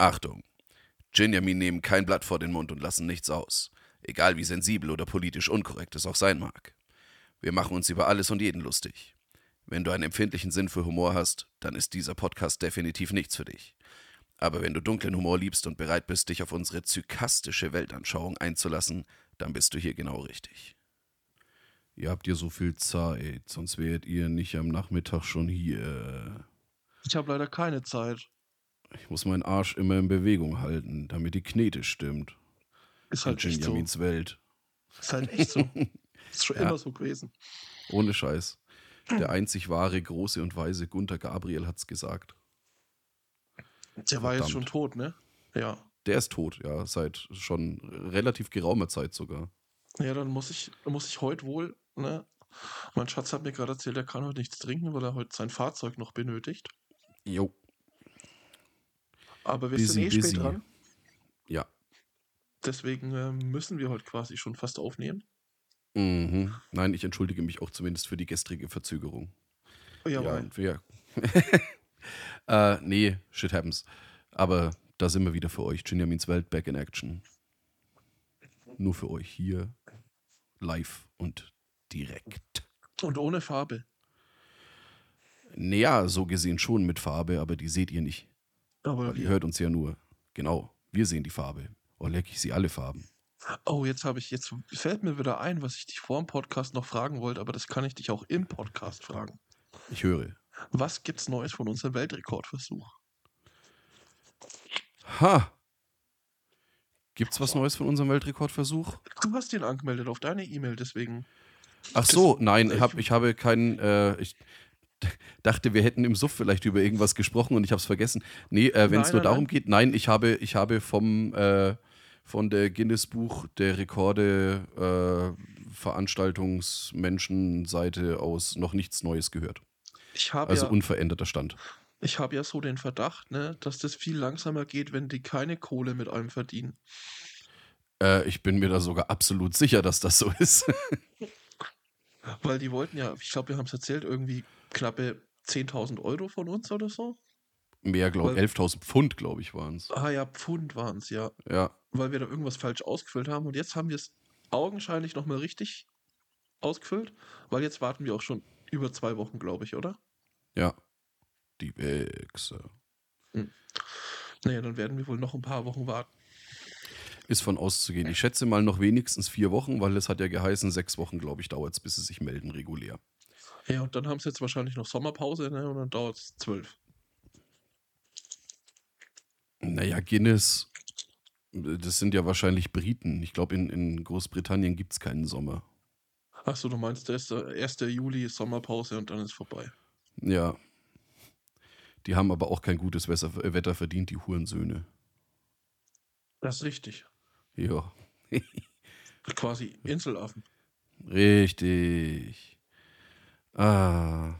Achtung! Jinjamin nehmen kein Blatt vor den Mund und lassen nichts aus. Egal wie sensibel oder politisch unkorrekt es auch sein mag. Wir machen uns über alles und jeden lustig. Wenn du einen empfindlichen Sinn für Humor hast, dann ist dieser Podcast definitiv nichts für dich. Aber wenn du dunklen Humor liebst und bereit bist, dich auf unsere zykastische Weltanschauung einzulassen, dann bist du hier genau richtig. Ihr habt ja so viel Zeit, sonst wärt ihr nicht am Nachmittag schon hier. Ich habe leider keine Zeit. Ich muss meinen Arsch immer in Bewegung halten, damit die Knete stimmt. Ist halt In echt so. Welt. Ist halt echt so. Ist schon Ja. immer so gewesen. Ohne Scheiß. Der einzig wahre, große und weise Gunther Gabriel hat's gesagt. Der war jetzt Verdammt. schon tot, ne? Ja. Der ist tot, ja, seit schon relativ geraumer Zeit sogar. Ja, dann muss ich, muss ich heute wohl, ne? Mein Schatz hat mir gerade erzählt, er kann heute nichts trinken, weil er heute sein Fahrzeug noch benötigt. Jo. Aber wir Busy, sind eh busy. spät dran. Ja. Deswegen ähm, müssen wir heute quasi schon fast aufnehmen. Mhm. Nein, ich entschuldige mich auch zumindest für die gestrige Verzögerung. Ja, Ja, wir. äh, nee, shit happens. Aber da sind wir wieder für euch. Jinjamins Welt back in action. Nur für euch hier. Live und direkt. Und ohne Farbe. Naja, so gesehen schon mit Farbe, aber die seht ihr nicht. Aber ihr hört uns ja nur. Genau, wir sehen die Farbe. Oh, leck ich sie alle Farben. oh, jetzt habe ich, jetzt fällt mir wieder ein, was ich dich vor dem Podcast noch fragen wollte, aber das kann ich dich auch im Podcast fragen. Ich höre. Was gibt's Neues von unserem Weltrekordversuch? Ha! Gibt's was Neues von unserem Weltrekordversuch? Du hast ihn angemeldet auf deine E-Mail, deswegen. Ach so, nein, ich- hab, ich habe keinen. Äh, ich dachte, wir hätten im Suff vielleicht über irgendwas gesprochen und ich habe es vergessen. Nee, äh, wenn es nur nein, darum nein. geht, nein, ich habe, ich habe vom äh, von der Guinness Buch der Rekorde äh, Veranstaltungsmenschenseite aus noch nichts Neues gehört. Ich habe Also ja, unveränderter Stand. ich hab ja so den Verdacht, ne, dass das viel langsamer geht, wenn die keine Kohle mit einem verdienen. Äh, ich bin mir da sogar absolut sicher, dass das so ist. Weil die wollten ja, ich glaube, wir haben es erzählt, irgendwie knappe 10.000 Euro von uns oder so. Mehr, glaube ich, 11.000 Pfund, glaube ich, waren es. Ah ja, Pfund waren es, ja. Ja, Weil wir da irgendwas falsch ausgefüllt haben. Und jetzt haben wir es augenscheinlich nochmal richtig ausgefüllt. Weil jetzt warten wir auch schon über zwei Wochen, glaube ich, oder? ja. Die Wichser. Naja, dann werden wir wohl noch ein paar Wochen warten. Ist von auszugehen. Ich schätze mal noch wenigstens vier Wochen, weil es hat ja geheißen, sechs Wochen, glaube ich, dauert es, bis sie sich melden regulär. Ja, und dann haben sie jetzt wahrscheinlich noch Sommerpause, ne? Und dann dauert es zwölf. Naja, Guinness, das sind ja wahrscheinlich Briten. Ich glaube, in, in Großbritannien gibt es keinen Sommer. Achso, du meinst, der ist der 1. Juli ist Sommerpause und dann ist vorbei. Ja. Die haben aber auch kein gutes Wetter, Wetter verdient, die Hurensöhne. Das ist richtig. Ja. Quasi Inselaffen. Richtig. Ah.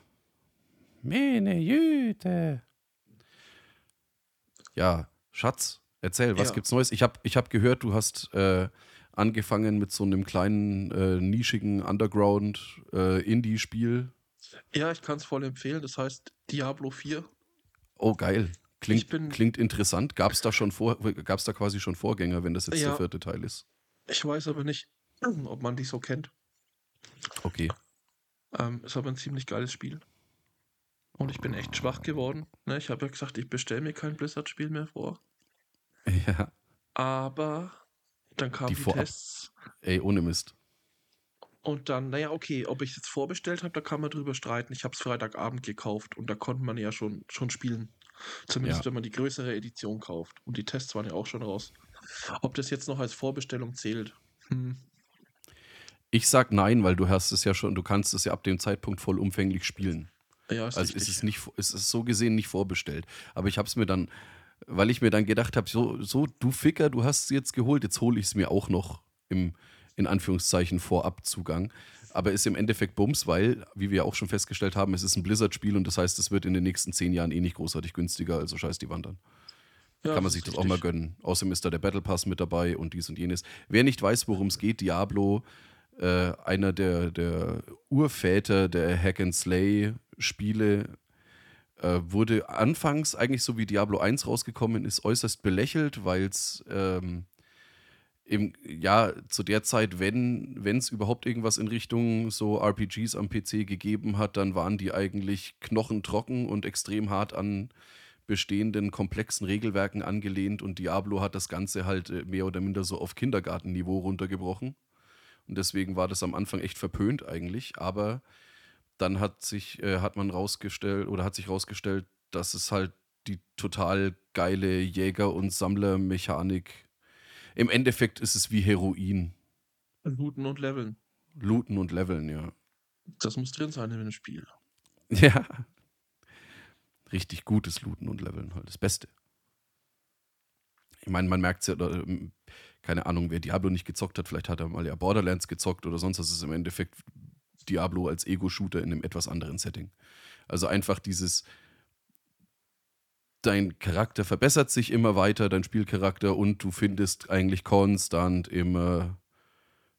Meine Jüte. Ja, Schatz, erzähl, was Ja. gibt's Neues? Ich habe ich hab gehört, du hast äh, angefangen mit so einem kleinen, äh, nischigen Underground-Indie-Spiel. Ja, ich kann es voll empfehlen. Das heißt Diablo 4. oh, geil. Klingt, bin- klingt interessant. Gab es da schon vor, gab's da quasi schon Vorgänger, wenn das jetzt Ja. der vierte Teil ist? Ich weiß aber nicht, ob man die so kennt. Okay. Ähm, ist aber ein ziemlich geiles Spiel. Und ich bin echt schwach geworden. Ne, ich habe ja gesagt, ich bestelle mir kein Blizzard-Spiel mehr vor. Ja. Aber dann kamen Die die, Vorab- Tests. Ey, ohne Mist. Und dann, naja, okay, ob ich es jetzt vorbestellt habe, da kann man drüber streiten. Ich habe es Freitagabend gekauft und da konnte man ja schon, schon spielen. Zumindest Ja. wenn man die größere Edition kauft. Und die Tests waren ja auch schon raus. Ob das jetzt noch als Vorbestellung zählt? Hm. Ich sag nein, weil du hast es ja schon, du kannst es ja ab dem Zeitpunkt vollumfänglich spielen. Ja, ist Also richtig. ist es nicht, ist es so gesehen nicht vorbestellt. Aber ich habe es mir dann, weil ich mir dann gedacht habe, so, so du Ficker, du hast es jetzt geholt, jetzt hole ich es mir auch noch im, in Anführungszeichen, Vorabzugang. Aber ist im Endeffekt Bums, weil, wie wir auch schon festgestellt haben, es ist ein Blizzard-Spiel und das heißt, es wird in den nächsten zehn Jahren eh nicht großartig günstiger, also scheiß die Wandern. Ja, Kann man sich das auch mal gönnen. Außerdem ist da der Battle Pass mit dabei und dies und jenes. Wer nicht weiß, worum es geht, Diablo, äh, einer der, der Urväter der Hack and Slay Spiele, Äh, wurde anfangs eigentlich so wie Diablo 1 rausgekommen ist, äußerst belächelt, weil es ähm, ja, zu der Zeit, wenn es überhaupt irgendwas in Richtung so RPGs am PC gegeben hat, dann waren die eigentlich knochentrocken und extrem hart an bestehenden komplexen Regelwerken angelehnt und Diablo hat das Ganze halt äh, mehr oder minder so auf Kindergartenniveau runtergebrochen. Und deswegen war das am Anfang echt verpönt eigentlich, aber dann hat sich, äh, hat man rausgestellt oder hat sich rausgestellt, dass es halt die total geile Jäger- und Sammlermechanik. Im Endeffekt ist es wie Heroin. Looten und Leveln. Looten und Leveln, ja. Das muss drin sein in dem Spiel. Ja. Richtig gutes Looten und Leveln halt. Das Beste. Ich meine, man merkt es ja, ähm, keine Ahnung, wer Diablo nicht gezockt hat, vielleicht hat er mal ja Borderlands gezockt oder sonst. Es ist im Endeffekt Diablo als Ego-Shooter in einem etwas anderen Setting. Also einfach dieses, dein Charakter verbessert sich immer weiter, dein Spielcharakter, und du findest eigentlich konstant immer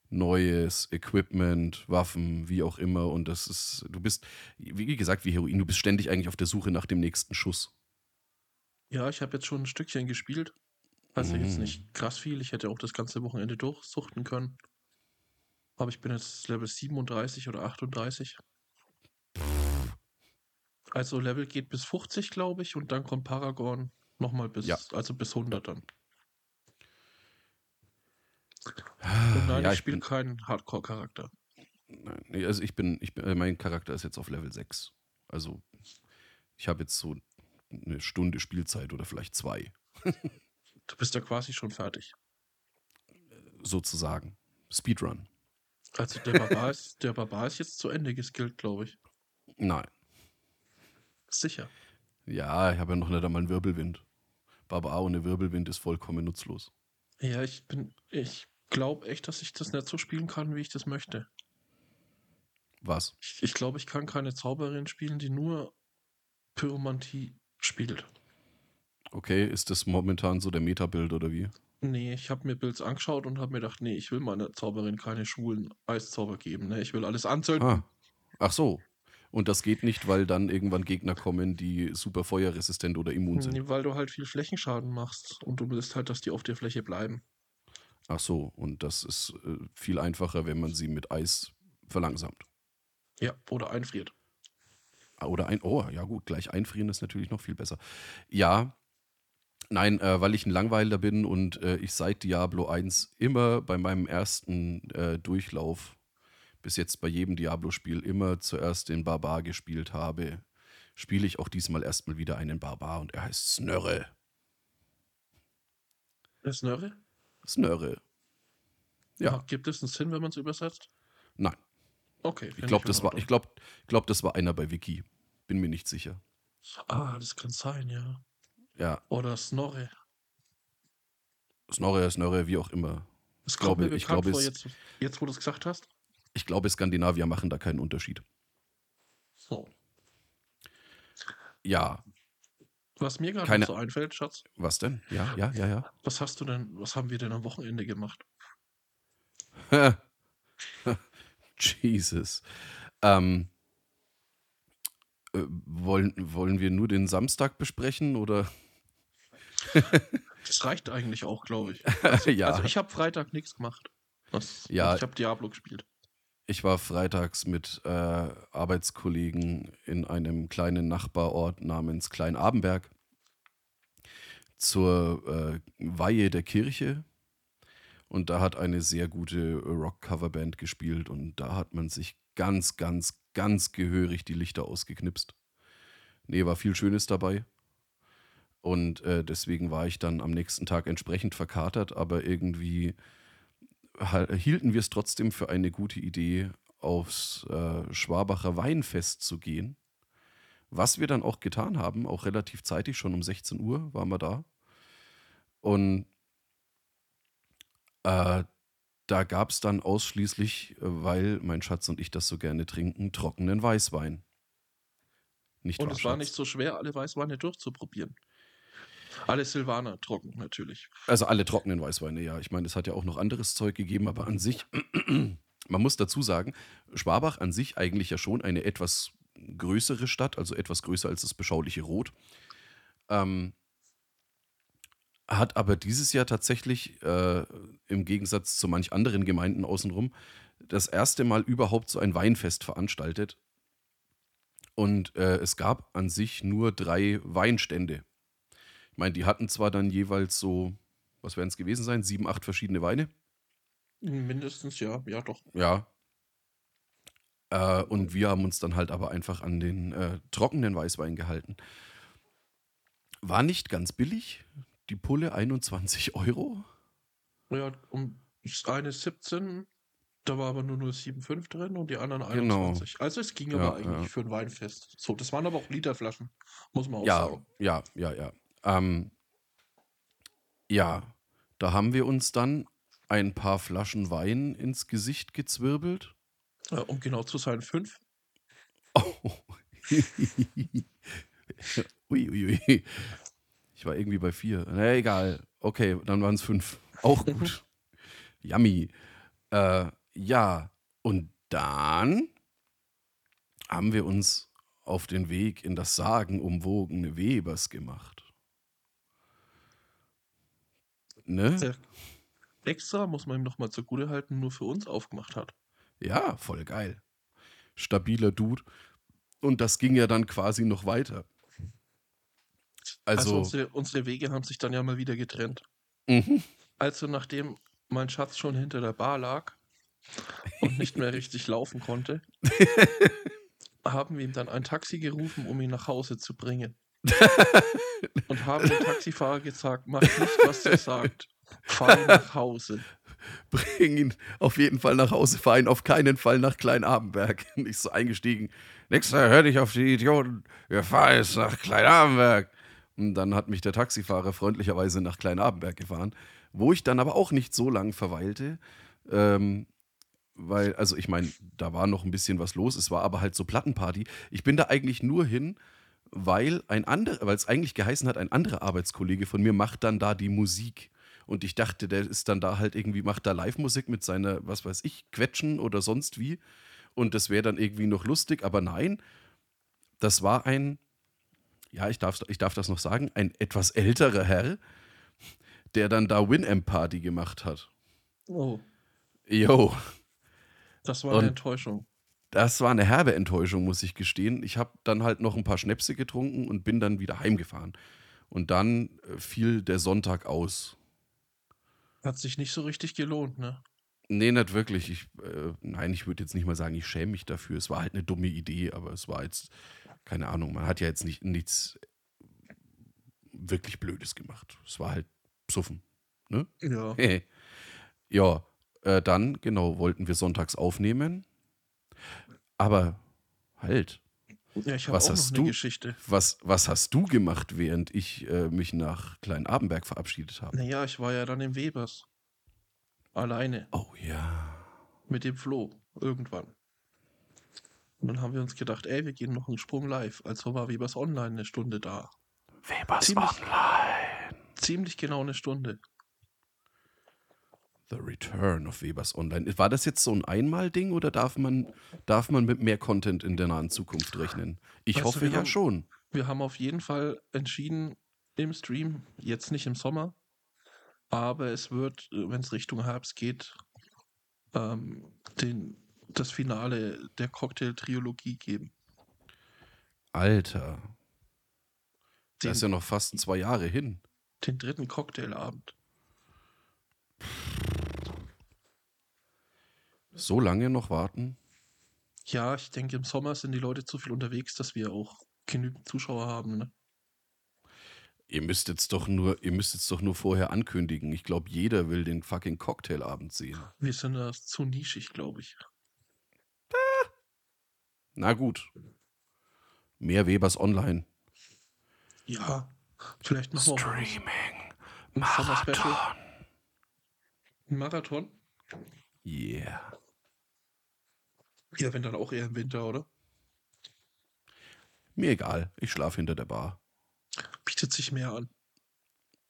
neues Equipment, Waffen, wie auch immer. Und das ist, du bist, wie gesagt, wie Heroin, du bist ständig eigentlich auf der Suche nach dem nächsten Schuss. Ja, ich habe jetzt schon ein Stückchen gespielt. Also Mhm. jetzt nicht krass viel. Ich hätte auch das ganze Wochenende durchsuchten können. Aber ich bin jetzt Level 37 oder 38. Also Level geht bis 50, glaube ich, und dann kommt Paragon nochmal bis, Ja. also bis 100 dann. Und nein, ja, ich spiele keinen Hardcore-Charakter. nein, nee, also ich bin, ich bin, äh, mein Charakter ist jetzt auf Level 6. Also ich habe jetzt so eine Stunde Spielzeit oder vielleicht zwei, Du bist ja quasi schon fertig. sozusagen. Speedrun. Also der Barbar ist, der Barbar ist jetzt zu Ende geskillt, glaube ich. Nein. Sicher. Ja, ich habe ja noch nicht einmal einen Wirbelwind. Barbar ohne Wirbelwind ist vollkommen nutzlos. Ja, ich bin, ich glaube echt, dass ich das nicht so spielen kann, wie ich das möchte. Was? Ich, ich glaube, ich kann keine Zauberin spielen, die nur Pyromantie spielt. Okay, ist das momentan so der Metabild oder wie? Nee, ich habe mir Builds angeschaut und habe mir gedacht, nee, ich will meiner Zauberin keine schwulen Eiszauber geben. Ne? Ich will alles anzünden. Ah. Ach so. Und das geht nicht, weil dann irgendwann Gegner kommen, die super feuerresistent oder immun sind. Nee, weil du halt viel Flächenschaden machst und du willst halt, dass die auf der Fläche bleiben. Ach so, und das ist äh, viel einfacher, wenn man sie mit Eis verlangsamt. Ja, oder einfriert. Ah, Oder ein, oh, ja gut, gleich einfrieren ist natürlich noch viel besser. Ja, nein, äh, weil ich ein Langweiler bin und äh, ich seit Diablo 1 immer bei meinem ersten äh, Durchlauf, bis jetzt bei jedem Diablo-Spiel, immer zuerst den Barbar gespielt habe, spiele ich auch diesmal erstmal wieder einen Barbar und er heißt Snörre. Das Nörre? Snörre. Ja, Gibt es einen Sinn, wenn man es übersetzt? nein. Okay. Ich glaube, das war, Ordnung. ich glaub, glaub, das war einer bei Wiki. Bin mir nicht sicher. Ah, das kann sein, ja. Ja, Oder Snorre. Snorre, Snörre, wie auch immer. Glaube- kommt mir ich glaube, vor, es- jetzt, jetzt wo du es gesagt hast. Ich glaube, Skandinavier machen da keinen Unterschied. So. Ja, Was mir gerade so einfällt, Schatz, was denn? Ja, ja, ja, ja. was hast du denn, was haben wir denn am Wochenende gemacht? Jesus. Ähm, äh, wollen, wollen wir nur den Samstag besprechen oder? Das reicht eigentlich auch, glaube ich. ja, Also ich habe Freitag nichts gemacht. Das, Ja. also ich habe Diablo gespielt. ich war freitags mit äh, Arbeitskollegen in einem kleinen Nachbarort namens Klein-Abenberg zur äh, Weihe der Kirche. Und da hat eine sehr gute Rock-Coverband gespielt und da hat man sich ganz, ganz, ganz gehörig die Lichter ausgeknipst. Nee, war viel Schönes dabei. Und äh, deswegen war ich dann am nächsten Tag entsprechend verkatert, aber irgendwie hielten wir es trotzdem für eine gute Idee, aufs äh, Schwabacher Weinfest zu gehen. Was wir dann auch getan haben, auch relativ zeitig, schon um 16 Uhr waren wir da. Und äh, da gab es dann ausschließlich, äh, weil mein Schatz und ich das so gerne trinken, trockenen Weißwein. Nicht Und es war Schatz? nicht so schwer, alle Weißweine durchzuprobieren. Alle Silvaner trocken, natürlich. Also alle trockenen Weißweine, ja. Ich meine, es hat ja auch noch anderes Zeug gegeben, aber an sich, man muss dazu sagen, Schwabach an sich eigentlich ja schon eine etwas größere Stadt, also etwas größer als das beschauliche Rot. Ähm, hat aber dieses Jahr tatsächlich äh, im Gegensatz zu manch anderen Gemeinden außenrum das erste Mal überhaupt so ein Weinfest veranstaltet. Und äh, es gab an sich nur drei Weinstände. Ich meine, die hatten zwar dann jeweils so, was werden es gewesen sein, sieben, acht verschiedene Weine. Mindestens, ja, ja doch. Ja. Äh, und wir haben uns dann halt aber einfach an den äh, trockenen Weißwein gehalten. War nicht ganz billig. Die Pulle 21 Euro. Ja, um eine ist 17, da war aber nur 0,75 drin und die anderen Genau. 21. Also es ging Ja, aber eigentlich ja. für ein Weinfest. So, das waren aber auch Literflaschen, muss man auch Ja, sagen. ja, ja, ja. Ähm, ja, da haben wir uns dann ein paar Flaschen Wein ins Gesicht gezwirbelt. Äh, um genau zu sein, fünf. Oh. ui, ui, ui. Ich war irgendwie bei vier. Na egal. Okay, dann waren es fünf. Auch gut. Yummy. Äh, ja, und dann haben wir uns auf den Weg in das sagenumwogene Webers gemacht. Ne? Der extra, muss man ihm nochmal zugute halten, nur für uns aufgemacht hat. Ja, voll geil. Stabiler Dude. Und das ging ja dann quasi noch weiter. Also, Also, unsere, unsere Wege haben sich dann ja mal wieder getrennt. mhm. Also nachdem mein Schatz schon hinter der Bar lag und nicht mehr richtig laufen konnte, haben wir ihm dann ein Taxi gerufen, um ihn nach Hause zu bringen. und haben dem Taxifahrer gesagt, mach nicht, was er sagt. Fahr ihn nach Hause. bring ihn auf jeden Fall nach Hause, fahr ihn auf keinen Fall nach Kleinabendberg. Nicht so eingestiegen. Nächster, hör dich auf die Idioten. Wir fahren jetzt nach Kleinabendberg. Und dann hat mich der Taxifahrer freundlicherweise nach Kleinabendberg gefahren, wo ich dann aber auch nicht so lang verweilte. Ähm, weil, also ich meine, da war noch ein bisschen was los, es war aber halt so Plattenparty. Ich bin da eigentlich nur hin, weil ein anderer, weil es eigentlich geheißen hat, ein anderer Arbeitskollege von mir macht dann da die Musik. Und ich dachte, der ist dann da halt irgendwie, macht da Live-Musik mit seiner, was weiß ich, Quetschen oder sonst wie. Und das wäre dann irgendwie noch lustig, aber nein, das war ein, ja, ich darf, ich darf das noch sagen, ein etwas älterer Herr, der dann da Winamp-Party gemacht hat. Oh, Jo, das war Und- eine Enttäuschung. das war eine herbe Enttäuschung, muss ich gestehen. Ich habe dann halt noch ein paar Schnäpse getrunken und bin dann wieder heimgefahren. Und dann äh, fiel der Sonntag aus. Hat sich nicht so richtig gelohnt, ne? Nee, nicht wirklich. Ich, äh, nein, ich würde jetzt nicht mal sagen, ich schäme mich dafür. Es war halt eine dumme Idee, aber es war jetzt, keine Ahnung, man hat ja jetzt nicht, nichts wirklich Blödes gemacht. Es war halt Psuffen. Ne? Ja. ja, äh, dann, genau, wollten wir sonntags aufnehmen. Aber halt, Ja, ich habe Was auch noch hast eine du? Geschichte. was, was hast du gemacht, während ich äh, mich nach Kleinabendberg verabschiedet habe? Naja, ich war ja dann im Webers. Alleine. Oh ja. Mit dem Flo. Irgendwann. Und dann haben wir uns gedacht, ey, wir gehen noch einen Sprung live. Also war Webers Online eine Stunde da. Webers Ziemlich- Online. Ziemlich genau eine Stunde. The Return of Webers Online. War das jetzt so ein Einmal-Ding oder darf man, darf man mit mehr Content in der nahen Zukunft rechnen? Ich Weißt du, hoffe wir ja haben- schon. Wir haben auf jeden Fall entschieden im Stream, jetzt nicht im Sommer, aber es wird, wenn es Richtung Herbst geht, ähm, den, das Finale der Cocktail-Triologie geben. Alter, Den, das ist ja noch fast zwei Jahre hin. den dritten Cocktailabend. So lange noch warten? Ja, ich denke, im Sommer sind die Leute zu viel unterwegs, dass wir auch genügend Zuschauer haben. Ne? Ihr müsst jetzt doch nur, ihr müsst jetzt doch nur vorher ankündigen. Ich glaube, jeder will den fucking Cocktailabend sehen. Wir sind da zu nischig, glaube ich. Na gut. Mehr Webers Online. Ja, vielleicht machen wir Streaming. Ein Marathon? Yeah. Ja, wenn dann auch eher im Winter, oder? Mir egal. Ich schlafe hinter der Bar. Bietet sich mehr an.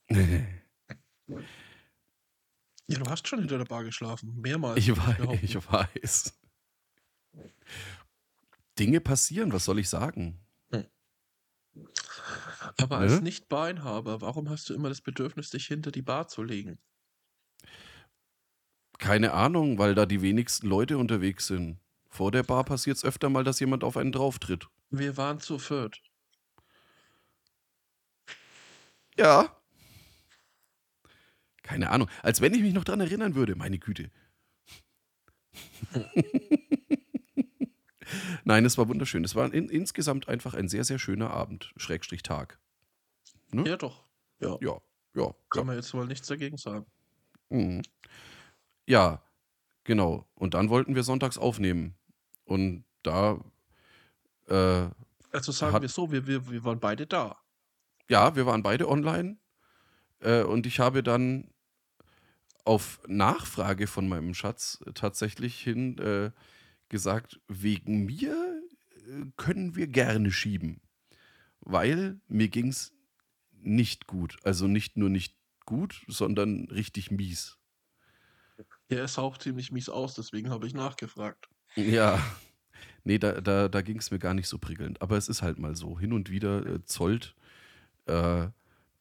Ja, du hast schon hinter der Bar geschlafen. Mehrmals. Ich weiß, ich weiß. Dinge passieren, was soll ich sagen? Aber Ne? als Nicht-Beinhaber, warum hast du immer das Bedürfnis, dich hinter die Bar zu legen? Keine Ahnung, weil da die wenigsten Leute unterwegs sind. Vor der Bar passiert es öfter mal, dass jemand auf einen drauftritt. Wir waren zu viert. Ja. Keine Ahnung. Als wenn ich mich noch dran erinnern würde, meine Güte. Nein, es war wunderschön. Es war in, insgesamt einfach ein sehr, sehr schöner Abend, Schrägstrich Tag. Hm? Ja, doch. Ja, Ja, ja. kann man jetzt wohl nichts dagegen sagen. Mhm. Ja, genau. Und dann wollten wir sonntags aufnehmen. Und da, äh, Also sagen wir so, wir, wir, wir waren beide da. ja, wir waren beide online. Äh, und ich habe dann auf Nachfrage von meinem Schatz tatsächlich hin äh, gesagt, wegen mir äh, können wir gerne schieben. Weil mir ging es nicht gut. Also nicht nur nicht gut, sondern richtig mies. Er sah auch ziemlich mies aus, deswegen habe ich nachgefragt. Ja, nee, da, da, da ging es mir gar nicht so prickelnd. Aber es ist halt mal so. Hin und wieder äh, zollt äh,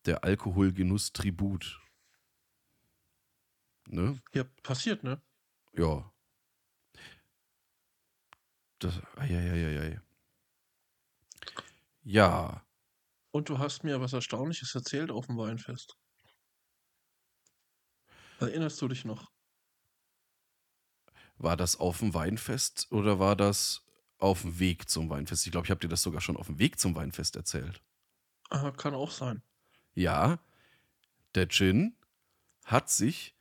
der Alkoholgenuss Tribut. Ne? Ja, passiert, ne? Ja. Das, eieieiei. Ja, Und du hast mir was Erstaunliches erzählt auf dem Weinfest. Erinnerst du dich noch? war das auf dem Weinfest oder war das auf dem Weg zum Weinfest? Ich glaube, ich habe dir das sogar schon auf dem Weg zum Weinfest erzählt. Ah, kann auch sein. Ja, der Gin hat sich.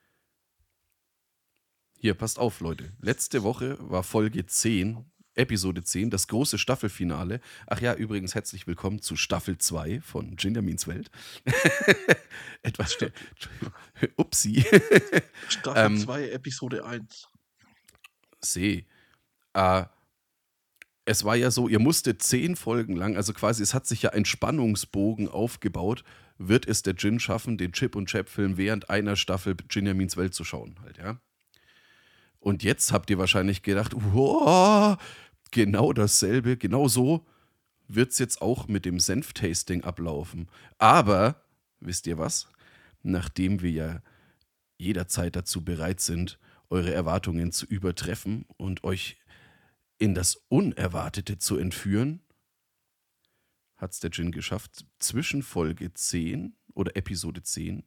Hier, passt auf, Leute. Letzte Woche war Folge 10, Episode 10, das große Staffelfinale. Ach ja, übrigens herzlich willkommen zu Staffel 2 von Ginjamins Welt. Etwas. Upsi. Staffel Ähm, 2, Episode 1. See. Äh, es war ja so, ihr musstet zehn Folgen lang, also quasi, es hat sich ja ein Spannungsbogen aufgebaut. Wird es der Gin schaffen, den Chip und Chap-Film während einer Staffel Ginjamins Welt zu schauen, halt, ja? Und jetzt habt ihr wahrscheinlich gedacht, wow, genau dasselbe, genau so wird es jetzt auch mit dem Senf-Tasting ablaufen. Aber, wisst ihr was? Nachdem wir ja jederzeit dazu bereit sind, eure Erwartungen zu übertreffen und euch in das Unerwartete zu entführen, hat es der Gin geschafft, zwischen Folge 10 oder Episode 10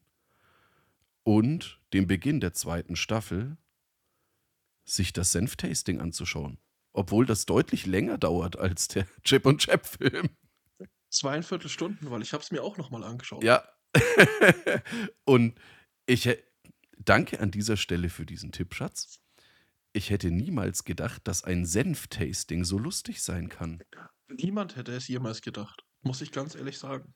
und dem Beginn der zweiten Staffel sich das Senf-Tasting anzuschauen. Obwohl das deutlich länger dauert als der Chip und Chap-Film. Zweieinviertel Stunden, weil ich habe es mir auch nochmal angeschaut. Ja. und ich danke an dieser Stelle für diesen Tipp, Schatz. Ich hätte niemals gedacht, dass ein Senf-Tasting so lustig sein kann. Niemand hätte es jemals gedacht. Muss ich ganz ehrlich sagen.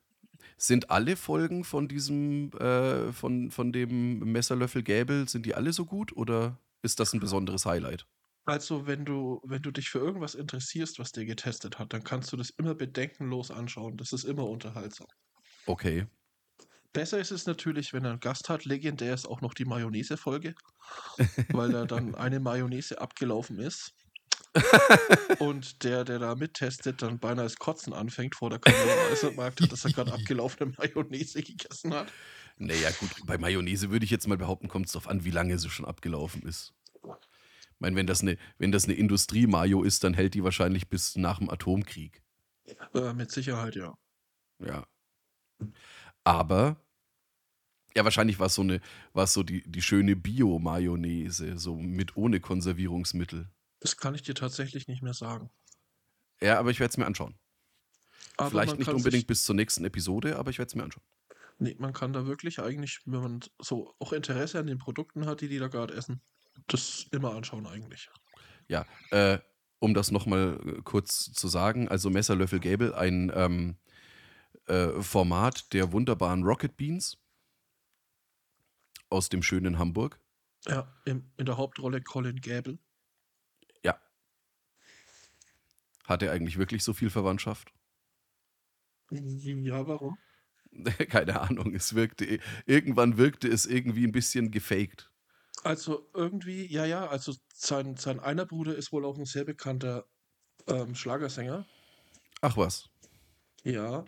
Sind alle Folgen von diesem, äh, von, von dem Messerlöffel Gäbel, sind die alle so gut oder ist das ein besonderes Highlight? Also, wenn du, wenn du dich für irgendwas interessierst, was der getestet hat, dann kannst du das immer bedenkenlos anschauen. Das ist immer unterhaltsam. Okay. Besser ist es natürlich, wenn er einen Gast hat. Legendär ist auch noch die Mayonnaise-Folge, weil da dann eine Mayonnaise abgelaufen ist. Und der, der da mittestet, dann beinahe das Kotzen anfängt vor der Kamera, als er merkt hat, dass er gerade abgelaufene Mayonnaise gegessen hat. Naja, gut, bei Mayonnaise würde ich jetzt mal behaupten, kommt es darauf an, wie lange sie schon abgelaufen ist. Ich meine, wenn das eine, wenn das eine Industrie-Mayo ist, dann hält die wahrscheinlich bis nach dem Atomkrieg. Äh, mit Sicherheit, ja. Ja. Aber, ja, wahrscheinlich war es so eine, war so die, die schöne Bio-Mayonnaise, so mit ohne Konservierungsmittel. Das kann ich dir tatsächlich nicht mehr sagen. Ja, aber ich werde es mir anschauen. Aber Vielleicht nicht unbedingt bis zur nächsten Episode, aber ich werde es mir anschauen. nee, man kann da wirklich eigentlich, wenn man so auch Interesse an den Produkten hat, die die da gerade essen, das immer anschauen eigentlich. Ja, äh, um das nochmal kurz zu sagen, also Messerlöffel Gable, ein ähm, äh, Format der wunderbaren Rocket Beans aus dem schönen Hamburg. Ja, im, in der Hauptrolle Colin Gable. Ja. Hat er eigentlich wirklich so viel Verwandtschaft? Ja, warum? Keine Ahnung, es wirkte, irgendwann wirkte es irgendwie ein bisschen gefaked. Also irgendwie, ja, ja, also sein, sein einer Bruder ist wohl auch ein sehr bekannter Ähm, Schlagersänger? Ach was. Ja.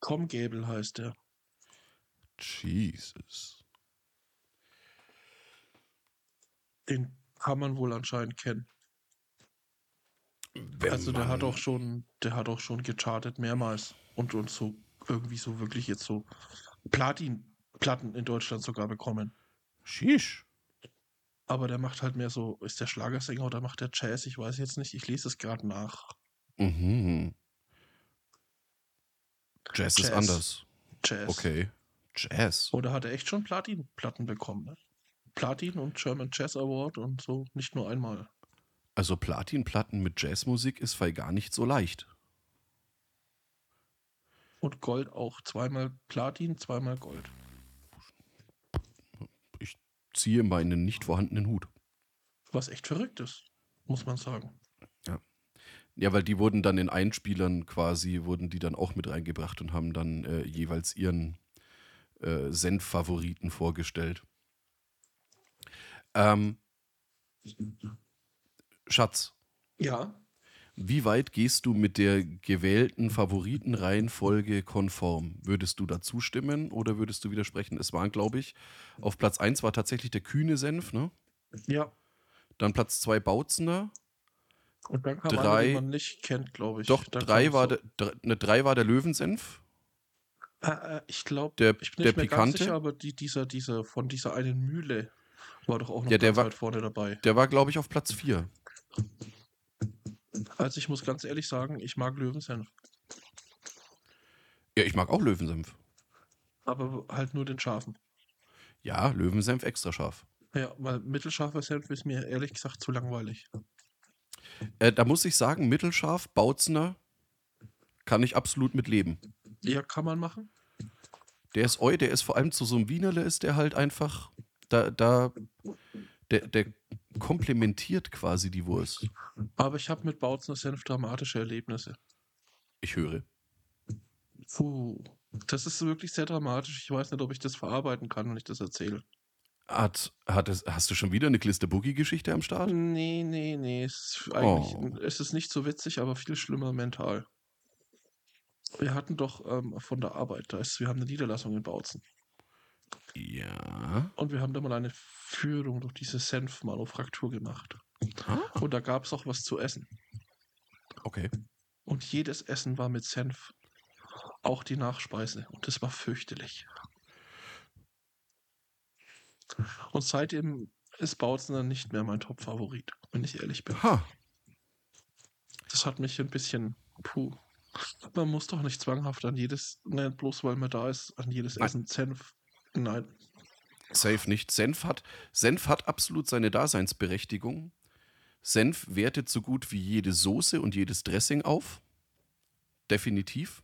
Tom Gäbel heißt der. Jesus. Den kann man wohl anscheinend kennen. Wenn Also der hat auch schon, der hat auch schon gechartet mehrmals und uns so irgendwie so wirklich jetzt so Platin-Platten in Deutschland sogar bekommen. Sheesh. Aber der macht halt mehr so, ist der Schlagersänger oder macht der Jazz? Ich weiß jetzt nicht, ich lese es gerade nach. Mhm. Jazz, ist Jazz. anders. Jazz. Okay. Jazz. Oder hat er echt schon Platin-Platten bekommen? Ne? Platin und German Jazz Award und so, nicht nur einmal. Also Platinplatten mit Jazzmusik ist weil gar nicht so leicht. Und Gold auch. Zweimal Platin, zweimal Gold. Ziehe meinen nicht vorhandenen Hut. Was echt verrückt ist, muss man sagen. Ja, weil die wurden dann in Einspielern quasi, wurden die dann auch mit reingebracht und haben dann äh, jeweils ihren äh, Senf-Favoriten vorgestellt. Ähm, Schatz, Ja, wie weit gehst du mit der gewählten Favoritenreihenfolge konform? Würdest du da zustimmen oder würdest du widersprechen? Es waren, glaube ich, auf Platz 1 war tatsächlich der kühne Senf, ne? ja. Dann Platz 2 Bautzener. Und dann kam Drei- einer, den man nicht kennt, glaube ich. Doch, Dann drei war, so- der, ne, drei war der Löwensenf. Äh, äh, ich glaube, Der, ich bin der nicht mehr ganz pikante. sicher, aber die, dieser, dieser, von dieser einen Mühle war doch auch noch Ja, der ganz war- weit vorne dabei. Der war, glaube ich, auf Platz 4. Also ich muss ganz ehrlich sagen, ich mag Löwensenf. Ja, ich mag auch Löwensenf. Aber halt nur den scharfen. Ja, Löwensenf extra scharf. Ja, weil mittelscharfer Senf ist mir ehrlich gesagt zu langweilig. Äh, da muss ich sagen, mittelscharf, Bautzener, kann ich absolut mit leben. Ja, kann man machen. Der ist eu, der ist vor allem zu so einem Wienerle, ist der halt einfach, da, da, der, der komplementiert quasi die Wurst. Aber ich habe mit Bautzner Senf dramatische Erlebnisse. Ich höre. Puh, das ist wirklich sehr dramatisch. Ich weiß nicht, ob ich das verarbeiten kann, wenn ich das erzähle. Hat, hat es, hast du schon wieder eine Glister Boogie-Geschichte am Start? Nee, nee, nee. Es ist eigentlich, Oh. es ist nicht so witzig, aber viel schlimmer mental. Wir hatten doch ähm, von der Arbeit, da ist, wir haben eine Niederlassung in Bautzen. Ja. Und wir haben da mal eine Führung durch diese Senfmanufaktur gemacht. Ah, Und da gab es auch was zu essen. okay. Und jedes Essen war mit Senf. Auch die Nachspeise. Und das war fürchterlich. Und seitdem ist Bautzen dann nicht mehr mein Top-Favorit, wenn ich ehrlich bin. Ha. Das hat mich ein bisschen. Puh. Man muss doch nicht zwanghaft an jedes, ne, bloß weil man da ist, an jedes Nein. Essen Senf. Nein. Safe nicht. Senf hat, Senf hat absolut seine Daseinsberechtigung. Senf wertet so gut wie jede Soße und jedes Dressing auf. Definitiv.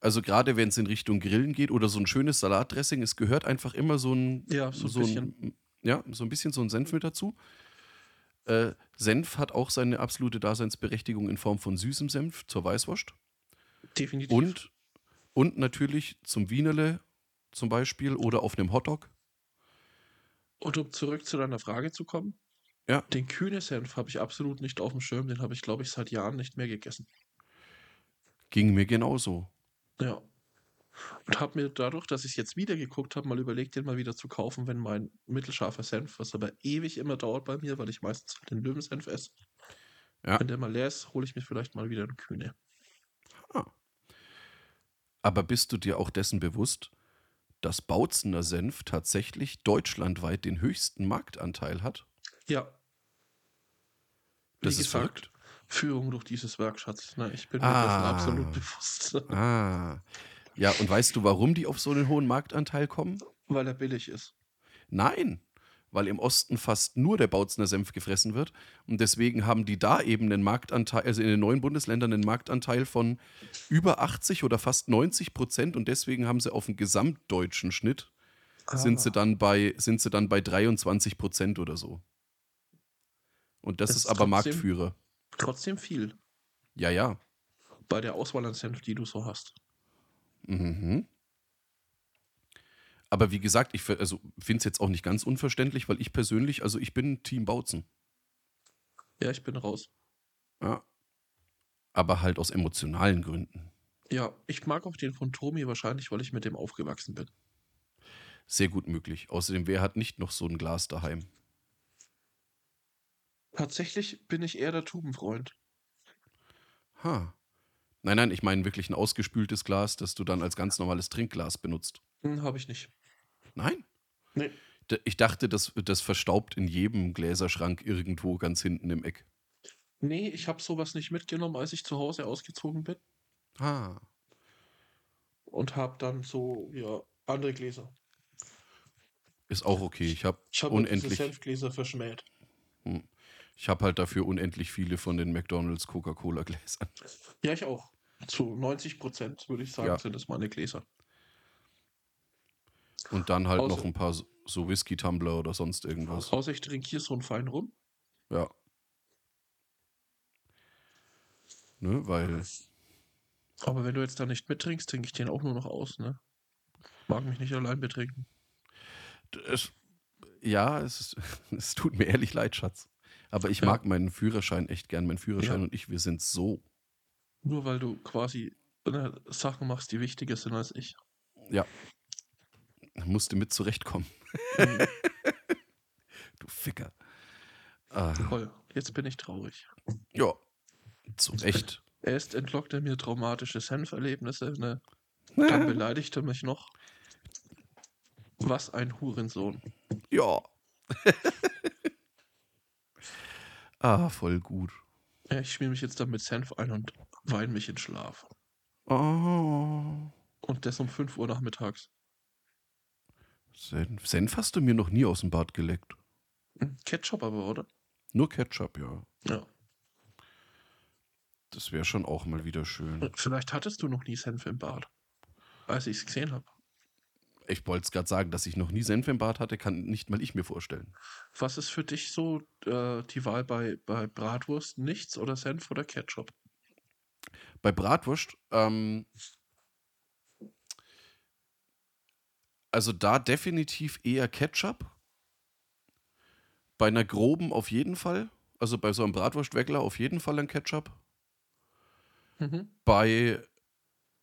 Also gerade wenn es in Richtung Grillen geht oder so ein schönes Salatdressing, es gehört einfach immer so ein, Ja, so ein ein ja, so ein bisschen so ein Senf mit dazu. Äh, Senf hat auch seine absolute Daseinsberechtigung in Form von süßem Senf zur Weißwurst. Definitiv. Und, und natürlich zum Wienerle zum Beispiel oder auf einem Hotdog. Und um zurück zu deiner Frage zu kommen. Ja. Den kühne Senf habe ich absolut nicht auf dem Schirm. Den habe ich, glaube ich, seit Jahren nicht mehr gegessen. Ging mir genauso. Ja. Und habe mir dadurch, dass ich es jetzt wieder geguckt habe, mal überlegt, den mal wieder zu kaufen, wenn mein mittelscharfer Senf, was aber ewig immer dauert bei mir, weil ich meistens halt den Löwensenf esse. Ja. Wenn der mal leer ist, hole ich mir vielleicht mal wieder einen Kühne. Aber bist du dir auch dessen bewusst, dass Bautzener Senf tatsächlich deutschlandweit den höchsten Marktanteil hat? Ja. Das Wie ist verrückt. Führung durch dieses Werk, Schatz. Na, ich bin mir Ah. dessen absolut bewusst. Ah. Ja, und weißt du, warum die auf so einen hohen Marktanteil kommen? Weil er billig ist. Nein, weil im Osten fast nur der Bautzener Senf gefressen wird. Und deswegen haben die da eben einen Marktanteil, also in den neuen Bundesländern einen Marktanteil von über 80 oder fast 90 Prozent. Und deswegen haben sie auf dem gesamtdeutschen Schnitt, sind, sie Ah. dann bei, sind sie dann bei 23 Prozent oder so. Und das, Das ist ist aber trotzdem- Marktführer. Trotzdem viel. Ja, ja. Bei der Auswahl an Senf, die du so hast. Mhm. Aber wie gesagt, ich also, finde es jetzt auch nicht ganz unverständlich, weil ich persönlich, also ich bin Team Bautzen. Ja, ich bin raus. Ja. Aber halt aus emotionalen Gründen. Ja, ich mag auch den von Tomi wahrscheinlich, weil ich mit dem aufgewachsen bin. Sehr gut möglich. Außerdem, wer hat nicht noch so ein Glas daheim? Tatsächlich bin ich eher der Tubenfreund. Ha. Nein, nein, ich meine wirklich ein ausgespültes Glas, das du dann als ganz normales Trinkglas benutzt. Hm, Habe ich nicht. Nein? Nee. Ich dachte, das, das verstaubt in jedem Gläserschrank irgendwo ganz hinten im Eck. Nee, ich habe sowas nicht mitgenommen, als ich zu Hause ausgezogen bin. Ah. Und habe dann so, ja, andere Gläser. Ist auch okay. Ich habe Ich habe diese unendlich. Senfgläser verschmäht. Ich habe halt dafür unendlich viele von den McDonalds Coca-Cola-Gläsern. Ja, ich auch. Zu 90 Prozent, würde ich sagen, Ja. sind das meine Gläser. Und dann halt Außer- noch ein paar so- Whisky-Tumbler oder sonst irgendwas. Außer ich trinke hier so einen feinen rum. Ja. Ne, weil. Aber wenn du jetzt da nicht mittrinkst, trinke ich den auch nur noch aus, ne? Mag mich nicht allein betrinken. Es, ja, es, ist, es tut mir ehrlich leid, Schatz. Aber ich Ja. mag meinen Führerschein echt gern. Mein Führerschein Ja. und ich, wir sind so. Nur weil du quasi äh, Sachen machst, die wichtiger sind als ich. Musste mit zurechtkommen. Mhm. Du Ficker. Ah, Toll, jetzt bin ich traurig. ja, zu Recht. Erst entlockt er mir traumatische Senferlebnisse, ne? Dann beleidigt er mich noch. Was ein Hurensohn. Ja. ah, voll gut. Ja, ich schmier mich jetzt dann mit Senf ein und weine mich in Schlaf. Oh. Und das um 5 Uhr nachmittags. Senf. Senf hast du mir noch nie aus dem Bad geleckt. Hm, Ketchup aber, oder? Nur Ketchup, ja. Ja. Das wäre schon auch mal wieder schön. Vielleicht hattest du noch nie Senf im Bad. Als ich es gesehen habe. Ich wollte es gerade sagen, dass ich noch nie Senf im Bad hatte, kann nicht mal ich mir vorstellen. Was ist für dich so äh, die Wahl bei, bei Bratwurst? Nichts oder Senf oder Ketchup? Bei Bratwurst, ähm, also da definitiv eher Ketchup. Bei einer groben auf jeden Fall. Also bei so einem Bratwurstweckler auf jeden Fall ein Ketchup. Mhm. Bei,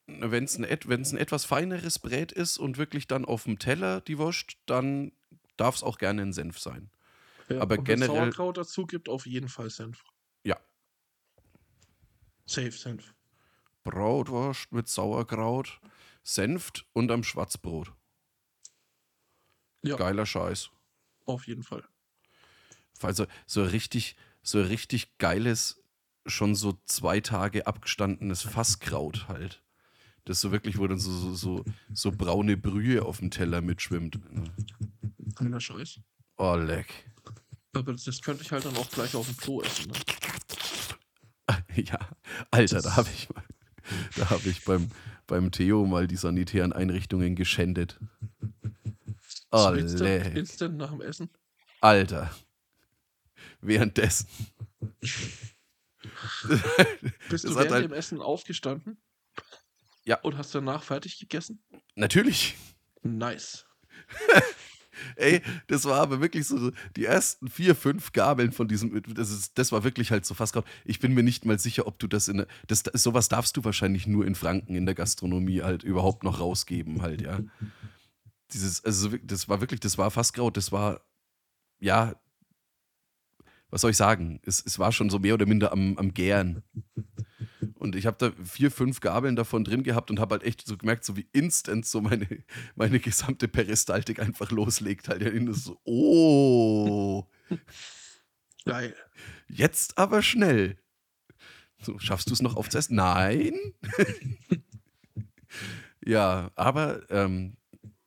wenn es ein, ein etwas feineres Brät ist und wirklich dann auf dem Teller die Wurst, dann darf es auch gerne ein Senf sein. Ja, Aber und wenn generell- Sauerkraut dazu gibt, auf jeden Fall Senf. Ja. Safe Senf. Bratwurst mit Sauerkraut, Senft und am Schwarzbrot. Ja, Geiler Scheiß. auf jeden Fall. Also so richtig, so richtig geiles, schon so zwei Tage abgestandenes Fasskraut halt. Das so wirklich, wo dann so, so, so, so braune Brühe auf dem Teller mitschwimmt. Keiner Scheiß. Oh, leck. Aber das, das könnte ich halt dann auch gleich auf dem Klo essen. Ne? Ja, Alter, da habe ich, mal- da hab ich beim, beim Theo mal die sanitären Einrichtungen geschändet. Oh, instant, nach dem Essen. Alter. Währenddessen. Bist du während halt- dem Essen aufgestanden? Ja. Und hast danach fertig gegessen? Natürlich. Nice. Ey, das war aber wirklich so die ersten vier, fünf Gabeln von diesem. Das, ist, das war wirklich halt so fast gerade. Ich bin mir nicht mal sicher, ob du das in. Das, sowas darfst du wahrscheinlich nur in Franken in der Gastronomie halt überhaupt noch rausgeben, halt, ja. Dieses, also das war wirklich, das war Fasskraut, das war, ja, was soll ich sagen? Es, es war schon so mehr oder minder am, am Gären. Und ich habe da vier, fünf Gabeln davon drin gehabt und habe halt echt so gemerkt, so wie instant so meine, meine gesamte Peristaltik einfach loslegt. Halt ja, in das so, oh, Geil. jetzt aber schnell. So, schaffst du es noch aufzuessen? Nein. ja, aber ähm,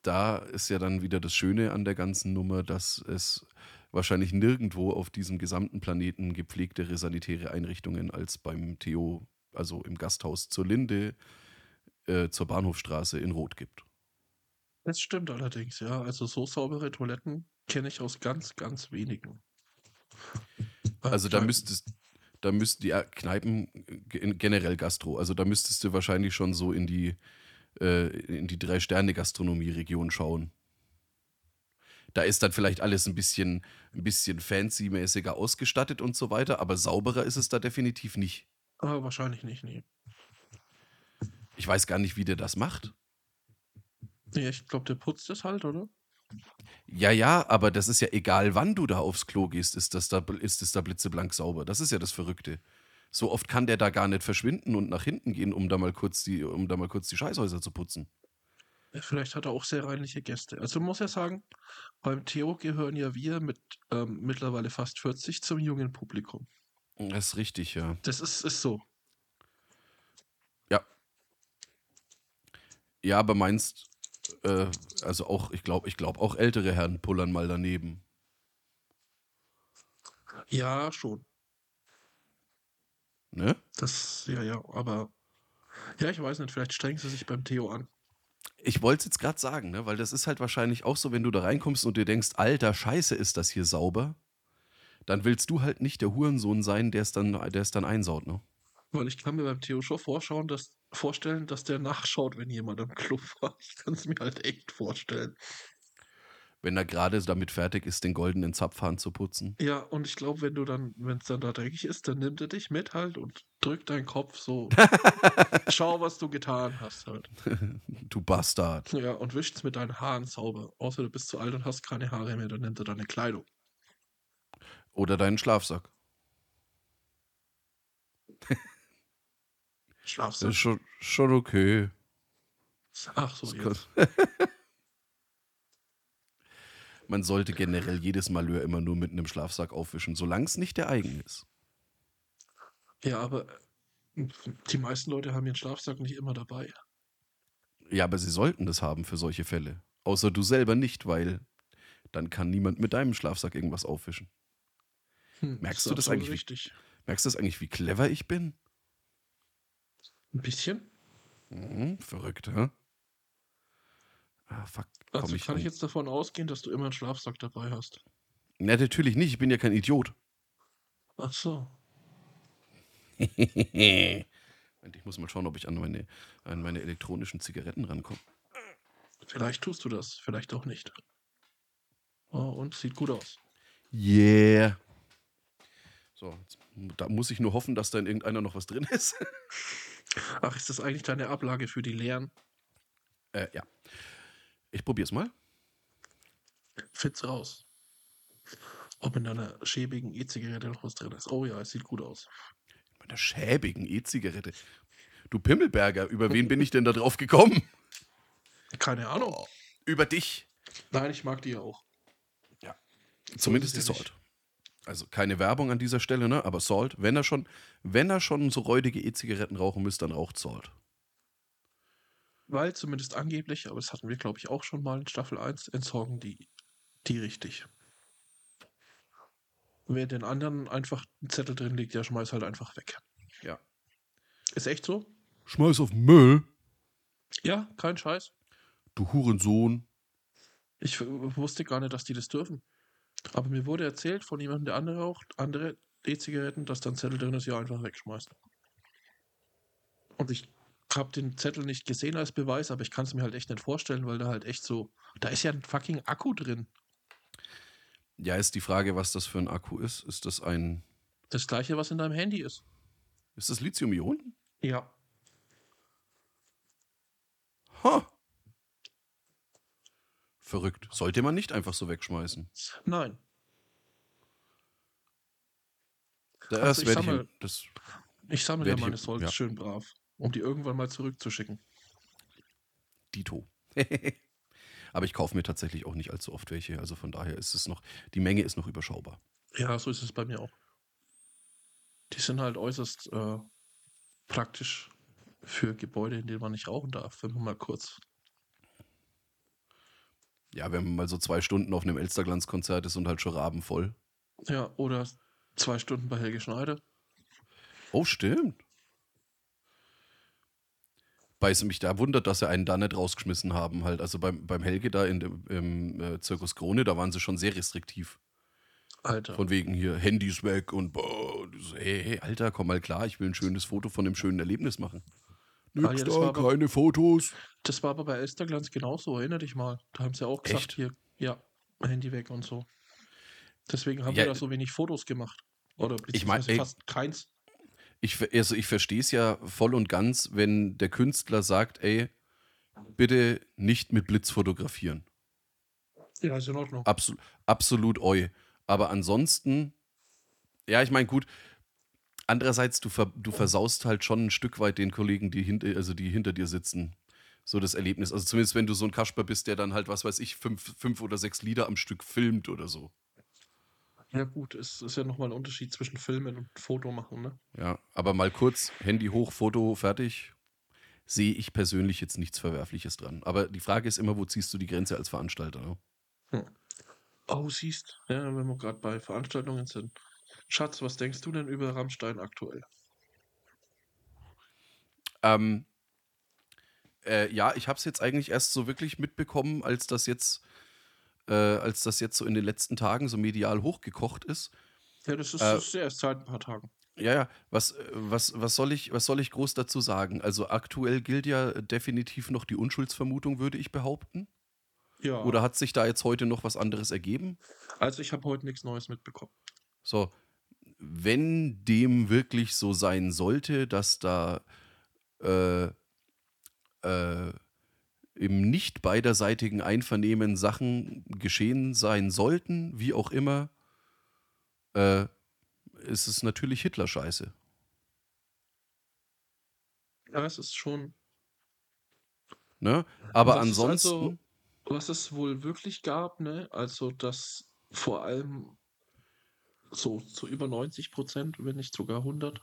da ist ja dann wieder das Schöne an der ganzen Nummer, dass es wahrscheinlich nirgendwo auf diesem gesamten Planeten gepflegtere sanitäre Einrichtungen als beim Theo, also im Gasthaus zur Linde, äh, zur Bahnhofstraße in Rot gibt. Das stimmt allerdings, ja. Also so saubere Toiletten kenne ich aus ganz, ganz wenigen. Äh, Also da müsstest, da müssten die äh, Kneipen ge- generell Gastro, also da müsstest du wahrscheinlich schon so in die, äh, in die Drei-Sterne-Gastronomie-Region schauen. Da ist dann vielleicht alles ein bisschen, ein bisschen fancy-mäßiger ausgestattet und so weiter, aber sauberer ist es da definitiv nicht. Aber wahrscheinlich nicht, nee. Ich weiß gar nicht, wie der das macht. Ja, ich glaube, der putzt es halt, oder? Ja, ja, aber das ist ja egal, wann du da aufs Klo gehst, ist das da, ist es da blitzeblank sauber. Das ist ja das Verrückte. So oft kann der da gar nicht verschwinden und nach hinten gehen, um da mal kurz die, um da mal kurz die Scheißhäuser zu putzen. Vielleicht hat er auch sehr reinliche Gäste. Also muss ja sagen, beim Theo gehören ja wir mit ähm, mittlerweile fast 40 zum jungen Publikum. Das ist richtig, ja. Das ist, ist so. Ja. Ja, aber meinst, äh, also auch, ich glaube, ich glaube, auch ältere Herren pullern mal daneben. Ja, schon. Ne? Das, ja, ja, aber ja, ich weiß nicht, vielleicht strengen sie sich beim Theo an. Ich wollte es jetzt gerade sagen, ne? weil das ist halt wahrscheinlich auch so, wenn du da reinkommst und dir denkst, alter Scheiße, ist das hier sauber, dann willst du halt nicht der Hurensohn sein, der es dann, dann einsaut, ne? Weil ich kann mir beim Theo schon vorschauen, dass, vorstellen, dass der nachschaut, wenn jemand am Club war. Ich kann es mir halt echt vorstellen. Wenn er gerade damit fertig ist, den goldenen Zapfhahn zu putzen. Ja, und ich glaube, wenn du dann, wenn es dann da dreckig ist, dann nimmt er dich mit halt und drückt deinen Kopf so. Schau, was du getan hast halt. du Bastard. Ja, und wischt's mit deinen Haaren sauber. Außer du bist zu alt und hast keine Haare mehr, dann nimmt er deine Kleidung. Oder deinen Schlafsack. Schlafsack. Das ist schon, schon okay. Ach so, jetzt. Man sollte generell jedes Malheur immer nur mit einem Schlafsack aufwischen, solange es nicht der eigene ist. Ja, aber äh, die meisten Leute haben ihren Schlafsack nicht immer dabei. Ja, aber sie sollten das haben für solche Fälle. Außer du selber nicht, weil dann kann niemand mit deinem Schlafsack irgendwas aufwischen. Hm, Merkst ist du das eigentlich? Richtig. Merkst du das eigentlich, wie clever ich bin? Ein bisschen. Mhm, verrückt, hä? Ah, fuck. Also ich kann ich jetzt davon ausgehen, dass du immer einen Schlafsack dabei hast. Na, natürlich nicht. Ich bin ja kein Idiot. Ach so. Ich muss mal schauen, ob ich an meine, an meine elektronischen Zigaretten rankomme. Vielleicht tust du das, vielleicht auch nicht. Oh, und sieht gut aus. Yeah. So, da muss ich nur hoffen, dass da in irgendeiner noch was drin ist. Ach, ist das eigentlich deine Ablage für die leeren? äh, ja. Ich probier's mal. Fitz raus. Ob in deiner schäbigen E-Zigarette noch was drin ist. Oh ja, es sieht gut aus. Bei einer schäbigen E-Zigarette. Du Pimmelberger, über wen bin ich denn da drauf gekommen? Keine Ahnung. Über dich. Nein, ich mag die ja auch. Zumindest die ist es ja Salt. Also keine Werbung an dieser Stelle, ne? Aber Salt, wenn er schon, wenn er schon so räudige E-Zigaretten rauchen müsste, dann raucht Salt. Weil zumindest angeblich, aber das hatten wir, glaube ich, auch schon mal in Staffel 1, entsorgen die, die richtig. Wer den anderen einfach einen Zettel drin legt, der schmeißt halt einfach weg. Ja. Ist echt so? Schmeiß auf Müll, Ja, kein Scheiß. du Hurensohn. Ich wusste gar nicht, dass die das dürfen. Aber mir wurde erzählt von jemandem, der andere raucht, andere E-Zigaretten, dass dann Zettel drin ist, ja einfach wegschmeißt. Und ich habe den Zettel nicht gesehen als Beweis, aber ich kann es mir halt echt nicht vorstellen, weil da halt echt so, da ist ja ein fucking Akku drin. Ja, ist die Frage, was das für ein Akku ist. Ist das ein, Das gleiche, was in deinem Handy ist. ist das Lithium-Ionen? Ja. Ha. Verrückt. Sollte man nicht einfach so wegschmeißen. Nein. Das Also ich werde ich, sammle ja meine Salts ja. schön brav, um die irgendwann mal zurückzuschicken. Dito. Aber ich kaufe mir tatsächlich auch nicht allzu oft welche. Also von daher ist es noch, die Menge ist noch überschaubar. Ja, so ist es bei mir auch. Die sind halt äußerst äh, praktisch für Gebäude, in denen man nicht rauchen darf, wenn man mal kurz. Ja, wenn man mal so zwei Stunden auf einem Elsterglanzkonzert ist und halt schon rabenvoll. Ja, oder zwei Stunden bei Helge Schneider. Oh, stimmt. Weil es mich da wundert, dass sie einen da nicht rausgeschmissen haben. Halt. Also beim, beim Helge da in dem, im äh, Zirkus Krone, da waren sie schon sehr restriktiv. Alter. Von wegen hier Handys weg und boah, hey, hey, Alter, komm mal klar, ich will ein schönes Foto von dem schönen Erlebnis machen. Ah, Nix ja, das da, aber- keine Fotos. Das war aber bei Elsterglanz genauso, erinnere dich mal. Da haben sie auch gesagt, Echt? hier, ja, Handy weg und so. Deswegen haben Ja, wir da so wenig Fotos gemacht. Oder Ich mein, fast keins. Ich, also ich verstehe es ja voll und ganz, wenn der Künstler sagt, ey, bitte nicht mit Blitz fotografieren. Ja, ist in Ordnung. Absol absolut eu. Aber ansonsten, ja, ich meine, gut, andererseits, du, ver du versaust halt schon ein Stück weit den Kollegen, die hinter, also die hinter dir sitzen, so das Erlebnis. Also zumindest, wenn du so ein Kasper bist, der dann halt, was weiß ich, fünf, fünf oder sechs Lieder am Stück filmt oder so. Ja, gut, es ist ja nochmal ein Unterschied zwischen Filmen und Foto machen, ne? Ja, aber mal kurz, Handy hoch, Foto, fertig. Sehe ich persönlich jetzt nichts Verwerfliches dran. Aber die Frage ist immer, wo ziehst du die Grenze als Veranstalter? Ne? Oh, siehst, ja, wenn wir gerade bei Veranstaltungen sind. Schatz, was denkst du denn über Rammstein aktuell? Ähm, äh, ja, ich habe es jetzt eigentlich erst so wirklich mitbekommen, als das jetzt, äh, als das jetzt so in den letzten Tagen so medial hochgekocht ist. Ja, das ist, Äh, das ist erst seit ein paar Tagen. Ja, ja, was, äh, was, was, soll ich, was soll ich groß dazu sagen? Also aktuell gilt ja definitiv noch die Unschuldsvermutung, würde ich behaupten. Ja, Oder hat sich da jetzt heute noch was anderes ergeben? also ich habe heute nichts Neues mitbekommen. So, wenn dem wirklich so sein sollte, dass da äh, äh, im nicht beiderseitigen Einvernehmen Sachen geschehen sein sollten, wie auch immer, äh, ist es natürlich Hitler-Scheiße. Ja, es ist schon. Ne? Aber Was es ansonsten, also- Was es wohl wirklich gab, ne? Also, dass vor allem so zu über 90 Prozent, wenn nicht sogar 100,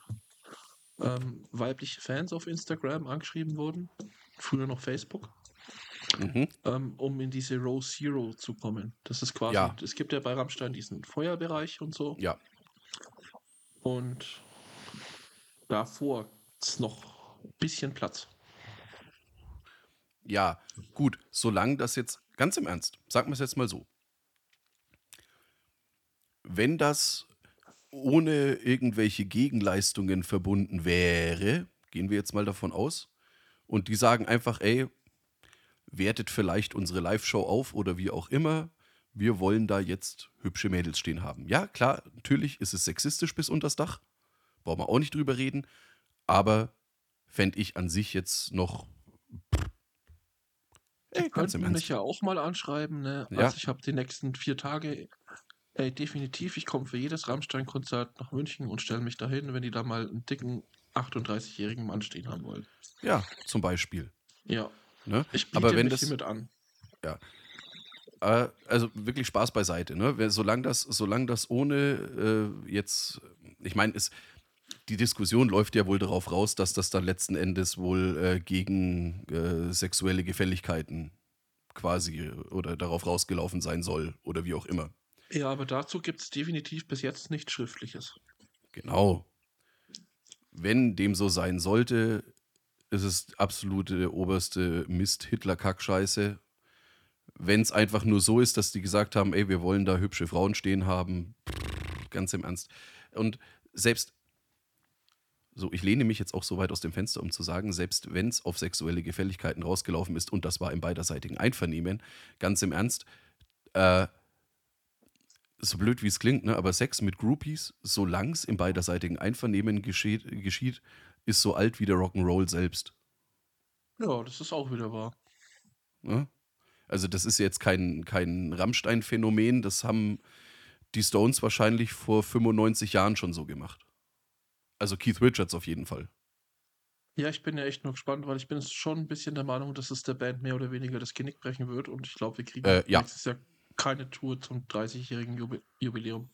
ähm, weibliche Fans auf Instagram angeschrieben wurden, früher noch Facebook, mhm, ähm, um in diese Row Zero zu kommen. Das ist quasi, Ja. es gibt ja bei Rammstein diesen Feuerbereich und so. ja, Und davor ist noch ein bisschen Platz. ja, gut, solange das jetzt, ganz im Ernst, sagen wir es jetzt mal so, wenn das ohne irgendwelche Gegenleistungen verbunden wäre, gehen wir jetzt mal davon aus, und die sagen einfach, ey, wertet vielleicht unsere Live-Show auf oder wie auch immer, wir wollen da jetzt hübsche Mädels stehen haben. Ja, klar, natürlich ist es sexistisch bis unters Dach, brauchen wir auch nicht drüber reden, aber fände ich an sich jetzt noch. Ey, ganz im mich ja auch mal anschreiben, ne? Ja. Also ich habe die nächsten vier Tage, ey, definitiv, ich komme für jedes Rammstein-Konzert nach München und stelle mich dahin, wenn die da mal einen dicken 38-jährigen Mann stehen haben wollen. Ja, zum Beispiel. Ja, Ne? ich biete Aber wenn mich das, hiermit an. äh, also wirklich Spaß beiseite, ne? Solange das, solange das ohne äh, jetzt, ich meine, es, die Diskussion läuft ja wohl darauf raus, dass das dann letzten Endes wohl äh, gegen äh, sexuelle Gefälligkeiten quasi äh, oder darauf rausgelaufen sein soll oder wie auch immer. Ja, aber dazu gibt es definitiv bis jetzt nichts Schriftliches. Genau. Wenn dem so sein sollte, ist es absolute oberste Mist-Hitler-Kackscheiße. Wenn es einfach nur so ist, dass die gesagt haben, ey, wir wollen da hübsche Frauen stehen haben, ganz im Ernst. Und selbst, so, ich lehne mich jetzt auch so weit aus dem Fenster, um zu sagen, selbst wenn es auf sexuelle Gefälligkeiten rausgelaufen ist und das war im beiderseitigen Einvernehmen, ganz im Ernst, äh, so blöd wie es klingt, ne, aber Sex mit Groupies, solange es im beiderseitigen Einvernehmen geschieht, geschieht, ist so alt wie der Rock'n'Roll selbst. Ja, das ist auch wieder wahr. Ne? Also das ist jetzt kein, kein Rammstein-Phänomen, das haben die Stones wahrscheinlich vor 95 Jahren schon so gemacht. Also Keith Richards auf jeden Fall. Ja, ich bin ja echt nur gespannt, weil ich bin schon ein bisschen der Meinung, dass es der Band mehr oder weniger das Genick brechen wird und ich glaube, wir kriegen Äh, ja. nächstes Jahr keine Tour zum 30-jährigen Jubi Jubiläum.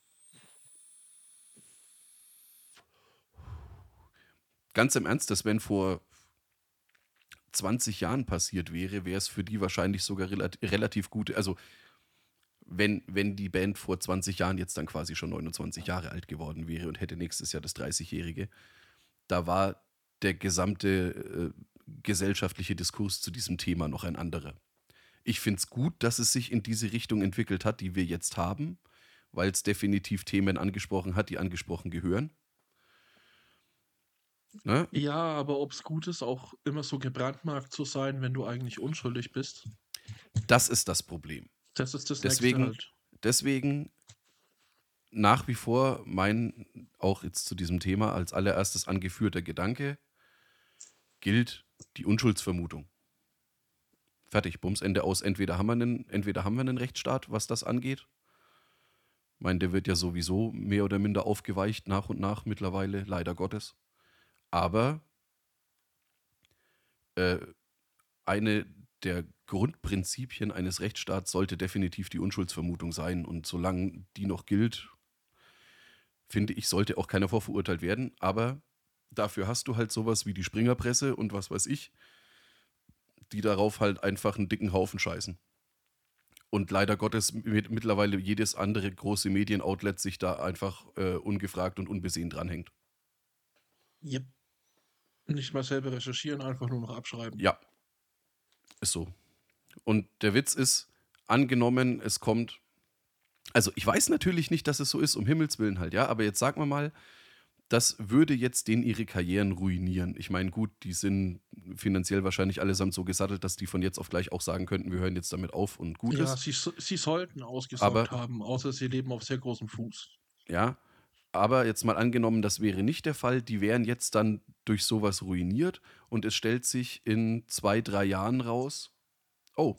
Ganz im Ernst, das wenn vor 20 Jahren passiert wäre, wäre es für die wahrscheinlich sogar relat relativ gute, also wenn, wenn die Band vor 20 Jahren jetzt dann quasi schon 29 Jahre alt geworden wäre und hätte nächstes Jahr das 30-Jährige, da war der gesamte äh, gesellschaftliche Diskurs zu diesem Thema noch ein anderer. Ich finde es gut, dass es sich in diese Richtung entwickelt hat, die wir jetzt haben, weil es definitiv Themen angesprochen hat, die angesprochen gehören. Ne? Ja, aber ob es gut ist, auch immer so gebrandmarkt zu sein, wenn du eigentlich unschuldig bist, Das ist das Problem. Das ist das Deswegen- nächste halt. Deswegen nach wie vor mein, auch jetzt zu diesem Thema, als allererstes angeführter Gedanke, gilt die Unschuldsvermutung. Fertig, Bums, Ende aus. Entweder haben, wir einen, entweder haben wir einen Rechtsstaat, was das angeht. Ich meine, der wird ja sowieso mehr oder minder aufgeweicht nach und nach mittlerweile, leider Gottes. Aber äh, eine der Grundprinzipien eines Rechtsstaats sollte definitiv die Unschuldsvermutung sein. Und solange die noch gilt, finde ich, sollte auch keiner vorverurteilt werden. Aber dafür hast du halt sowas wie die Springerpresse und was weiß ich, die darauf halt einfach einen dicken Haufen scheißen. Und leider Gottes mit, mittlerweile jedes andere große Medienoutlet sich da einfach äh, ungefragt und unbesehen dranhängt. Yep. Nicht mal selber recherchieren, einfach nur noch abschreiben. Ja, ist so. Und der Witz ist, angenommen, es kommt. Also, ich weiß natürlich nicht, dass es so ist, um Himmels Willen halt, ja, aber jetzt sagen wir mal, das würde jetzt denen ihre Karrieren ruinieren. Ich meine, gut, die sind finanziell wahrscheinlich allesamt so gesattelt, dass die von jetzt auf gleich auch sagen könnten, wir hören jetzt damit auf und gut Ja, ist. sie, so- sie sollten ausgesorgt Aber- haben, außer sie leben auf sehr großem Fuß. Ja, aber jetzt mal angenommen, das wäre nicht der Fall, die wären jetzt dann durch sowas ruiniert und es stellt sich in zwei, drei Jahren raus, oh,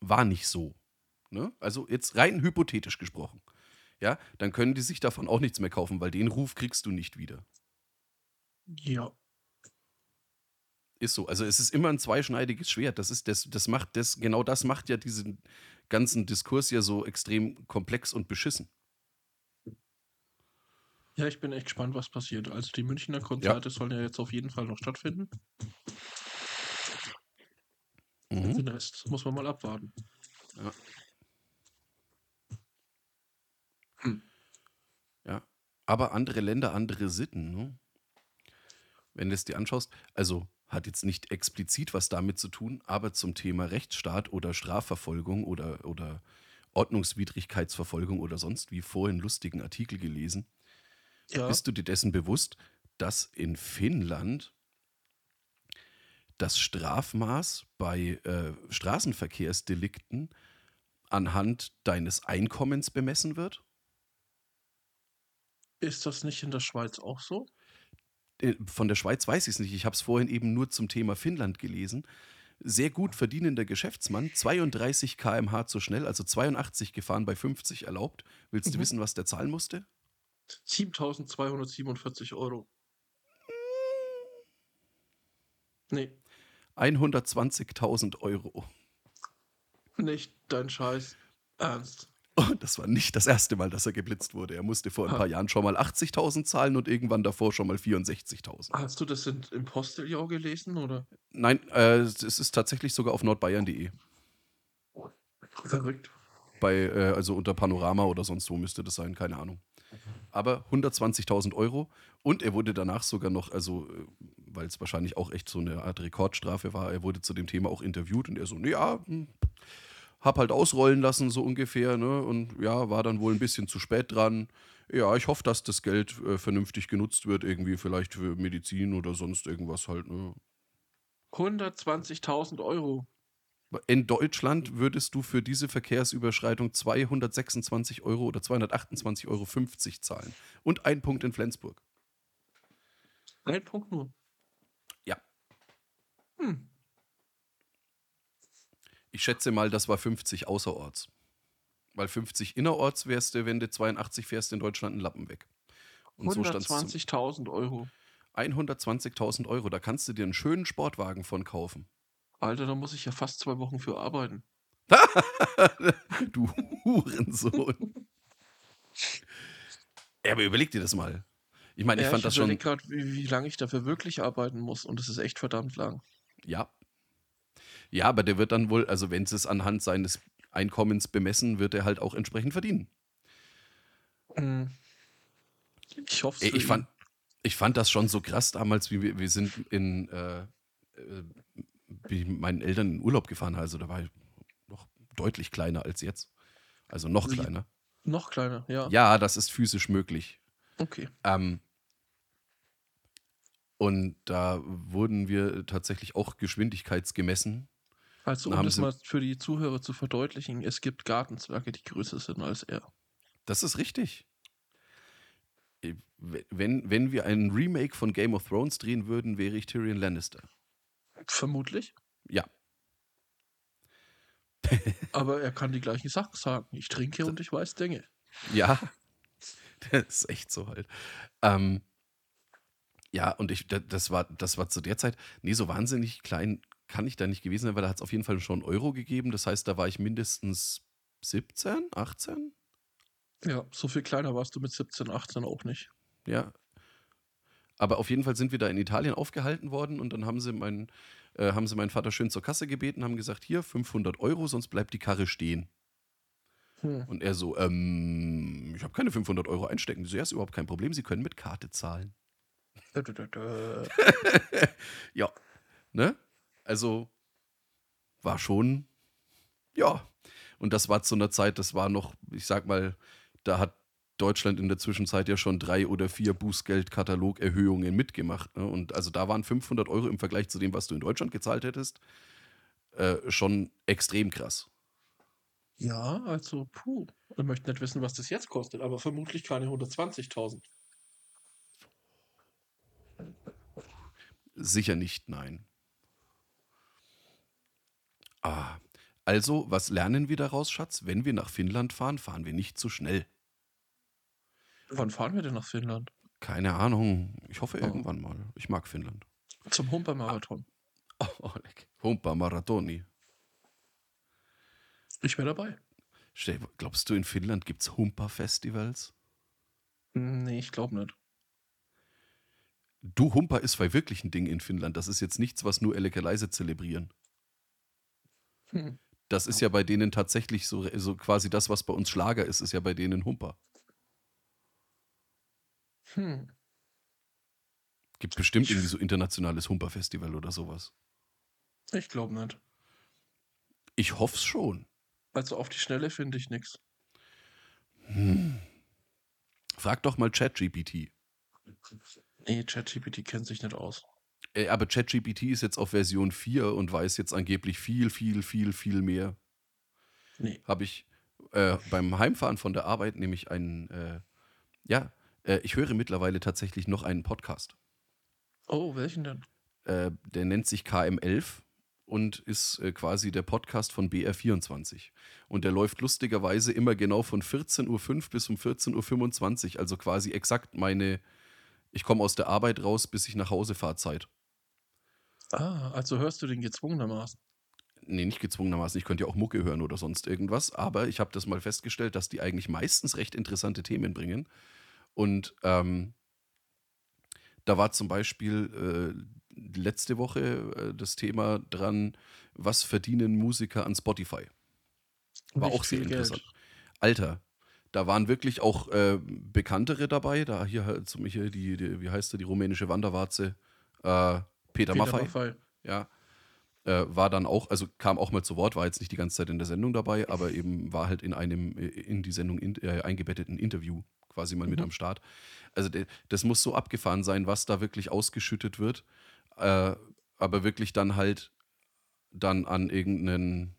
war nicht so. Ne? Also jetzt rein hypothetisch gesprochen. Ja, dann können die sich davon auch nichts mehr kaufen, weil den Ruf kriegst du nicht wieder. Ja. Ist so. Also es ist immer ein zweischneidiges Schwert. Das ist das, das macht das, genau das macht ja diesen ganzen Diskurs ja so extrem komplex und beschissen. Ja, ich bin echt gespannt, was passiert. Also die Münchner Konzerte sollen ja jetzt auf jeden Fall noch stattfinden. Mhm. Den Rest muss man mal abwarten. Ja, aber andere Länder, andere Sitten. Ne? Wenn du es dir anschaust, also hat jetzt nicht explizit was damit zu tun, aber zum Thema Rechtsstaat oder Strafverfolgung oder, oder Ordnungswidrigkeitsverfolgung oder sonst wie vorhin lustigen Artikel gelesen. Ja, Bist du dir dessen bewusst, dass in Finnland das Strafmaß bei äh, Straßenverkehrsdelikten anhand deines Einkommens bemessen wird? ist das nicht in der Schweiz auch so? Äh, Von der Schweiz weiß ich es nicht. Ich habe es vorhin eben nur zum Thema Finnland gelesen. Sehr gut verdienender Geschäftsmann, 32 km/h zu schnell, also 82 gefahren bei 50 erlaubt. Willst du Mhm. wissen, was der zahlen musste? 7247 Euro. Nee, 120.000 Euro. nicht dein Scheiß. Ernst. Und das war nicht das erste Mal, dass er geblitzt wurde. Er musste vor ein paar Jahren schon mal 80.000 zahlen und irgendwann davor schon mal 64.000. Hast du das in, im Posteljahr gelesen oder? Nein, äh, es ist tatsächlich sogar auf nordbayern.de. Verrückt. Bei, äh, also unter Panorama oder sonst wo müsste das sein, keine Ahnung. Aber 120.000 Euro und er wurde danach sogar noch, also äh, weil es wahrscheinlich auch echt so eine Art Rekordstrafe war, er wurde zu dem Thema auch interviewt und er so, ja, hm, hab halt ausrollen lassen, so ungefähr, ne? Und ja, war dann wohl ein bisschen zu spät dran. Ja, ich hoffe, dass das Geld äh, vernünftig genutzt wird, irgendwie vielleicht für Medizin oder sonst irgendwas halt, ne? 120.000 Euro. In Deutschland würdest du für diese Verkehrsüberschreitung 226 Euro oder 228,50 Euro zahlen. Und ein Punkt in Flensburg. Ein Punkt nur. Ja. Hm. Ich schätze mal, das war 50 außerorts. Weil 50 innerorts wärst du, wenn du 82 fährst, in Deutschland einen Lappen weg. Und so stand es. 120.000 Euro. 120.000 Euro, da kannst du dir einen schönen Sportwagen von kaufen. Alter, da muss ich ja fast zwei Wochen für arbeiten. du Hurensohn. ja, aber überleg dir das mal. Ich meine, ich ja, fand ich das schon. überleg grad, wie, wie lange ich dafür wirklich arbeiten muss und es ist echt verdammt lang. Ja. Ja, aber der wird dann wohl, also wenn es anhand seines Einkommens bemessen, wird er halt auch entsprechend verdienen. Hm. Ich hoffe ich, fand, ich fand das schon so krass damals, wie wir, wir sind in, äh, äh, bin ich mit meinen Eltern in Urlaub gefahren, also da war ich noch deutlich kleiner als jetzt. Also noch kleiner. Noch kleiner, ja. Ja, das ist physisch möglich. Okay. Ähm, und da wurden wir tatsächlich auch geschwindigkeitsgemessen. Also, um das mal für die Zuhörer zu verdeutlichen, es gibt Gartenzwerge, die größer sind als er. Das ist richtig. Äh, Wenn, wenn wir einen Remake von Game of Thrones drehen würden, wäre ich Tyrion Lannister. Vermutlich. Ja. Aber er kann die gleichen Sachen sagen. Ich trinke und ich weiß Dinge. Ja, das ist echt so halt. Ähm, ja, und ich, da- das war, das war zu der Zeit, nee, so wahnsinnig klein kann ich da nicht gewesen sein, weil da hat es auf jeden Fall schon Euro gegeben. Das heißt, da war ich mindestens 17, 18? Ja, so viel kleiner warst du mit 17, 18 auch nicht. Ja. Aber auf jeden Fall sind wir da in Italien aufgehalten worden und dann haben sie meinen, äh, haben sie meinen Vater schön zur Kasse gebeten, haben gesagt, hier 500 Euro, sonst bleibt die Karre stehen. Hm. Und er so, ähm, ich habe keine 500 Euro einstecken. Ich So, ja, ist überhaupt kein Problem, Sie können mit Karte zahlen. Ja, ne? Also war schon, ja. Und das war zu einer Zeit, das war noch, ich sag mal, da hat Deutschland in der Zwischenzeit ja schon drei oder vier Bußgeldkatalogerhöhungen mitgemacht. Ne? Und also da waren 500 Euro im Vergleich zu dem, was du in Deutschland gezahlt hättest, äh, schon extrem krass. Ja, also, puh. Ich möchte nicht wissen, was das jetzt kostet, aber vermutlich keine 120.000. Sicher nicht, nein. Ah, also, was lernen wir daraus, Schatz? Wenn wir nach Finnland fahren, fahren wir nicht zu schnell. Wann fahren wir denn nach Finnland? Keine Ahnung. Ich hoffe Oh. irgendwann mal. Ich mag Finnland. Zum Humpermarathon. Oh, oh leck. Humpa Maratoni. Ich wäre dabei. Glaubst du, in Finnland gibt es Humpa-Festivals? Nee, ich glaube nicht. Du, Humpa ist bei wirklich ein Ding in Finnland. Das ist jetzt nichts, was nur Eleke leise zelebrieren. Hm. Das ist ja bei denen tatsächlich so, so quasi das, was bei uns Schlager ist, ist ja bei denen Humpa. Hm. Gibt bestimmt irgendwie so internationales Humpa-Festival oder sowas. Ich glaube nicht. Ich hoff's schon. Also auf die Schnelle finde ich nichts. Hm. Frag doch mal ChatGPT. Nee, ChatGPT kennt sich nicht aus. Äh, Aber ChatGPT ist jetzt auf Version 4 und weiß jetzt angeblich viel, viel, viel, viel mehr. Nee. Habe ich äh, beim Heimfahren von der Arbeit nämlich einen, äh, ja, äh, ich höre mittlerweile tatsächlich noch einen Podcast. Oh, welchen denn? Äh, der nennt sich KM11 und ist äh, quasi der Podcast von BR24. Und der läuft lustigerweise immer genau von 14.05 Uhr bis um 14.25 Uhr, also quasi exakt meine, ich komme aus der Arbeit raus, bis ich nach Hause fahre Zeit. Ah, also hörst du den gezwungenermaßen. Nee, nicht gezwungenermaßen. Ich könnte ja auch Mucke hören oder sonst irgendwas. Aber ich habe das mal festgestellt, dass die eigentlich meistens recht interessante Themen bringen. Und ähm, da war zum Beispiel äh, letzte Woche äh, das Thema dran, was verdienen Musiker an Spotify. War Nicht auch sehr interessant. Geld. Alter, da waren wirklich auch äh, bekanntere dabei. Da hier halt zum hier die, die, wie heißt der, die rumänische Wanderwarze, äh, Peter, Peter Maffay. Maffay. Ja. Äh, war dann auch, also kam auch mal zu Wort, war jetzt nicht die ganze Zeit in der Sendung dabei, aber eben war halt in einem äh, in die Sendung in, äh, eingebetteten Interview quasi mal mit Mhm. am Start. Also das muss so abgefahren sein, was da wirklich ausgeschüttet wird. Äh, aber wirklich dann halt dann an irgendeinen,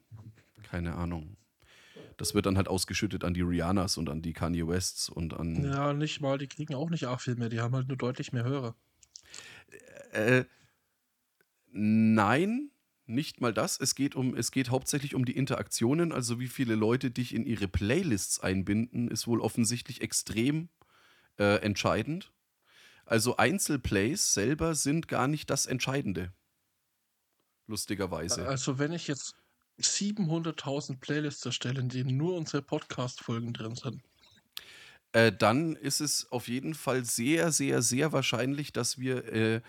keine Ahnung. Das wird dann halt ausgeschüttet an die Rihannas und an die Kanye Wests und an. Ja, nicht mal, die kriegen auch nicht arg viel mehr, die haben halt nur deutlich mehr Hörer. Äh, nein, nicht mal das. Es geht um, es geht hauptsächlich um die Interaktionen, also wie viele Leute dich in ihre Playlists einbinden, ist wohl offensichtlich extrem äh, entscheidend. Also Einzelplays selber sind gar nicht das Entscheidende. Lustigerweise. Also wenn ich jetzt 700.000 Playlists erstelle, in denen nur unsere Podcast-Folgen drin sind. äh, dann ist es auf jeden Fall sehr, sehr, sehr wahrscheinlich, dass wir äh,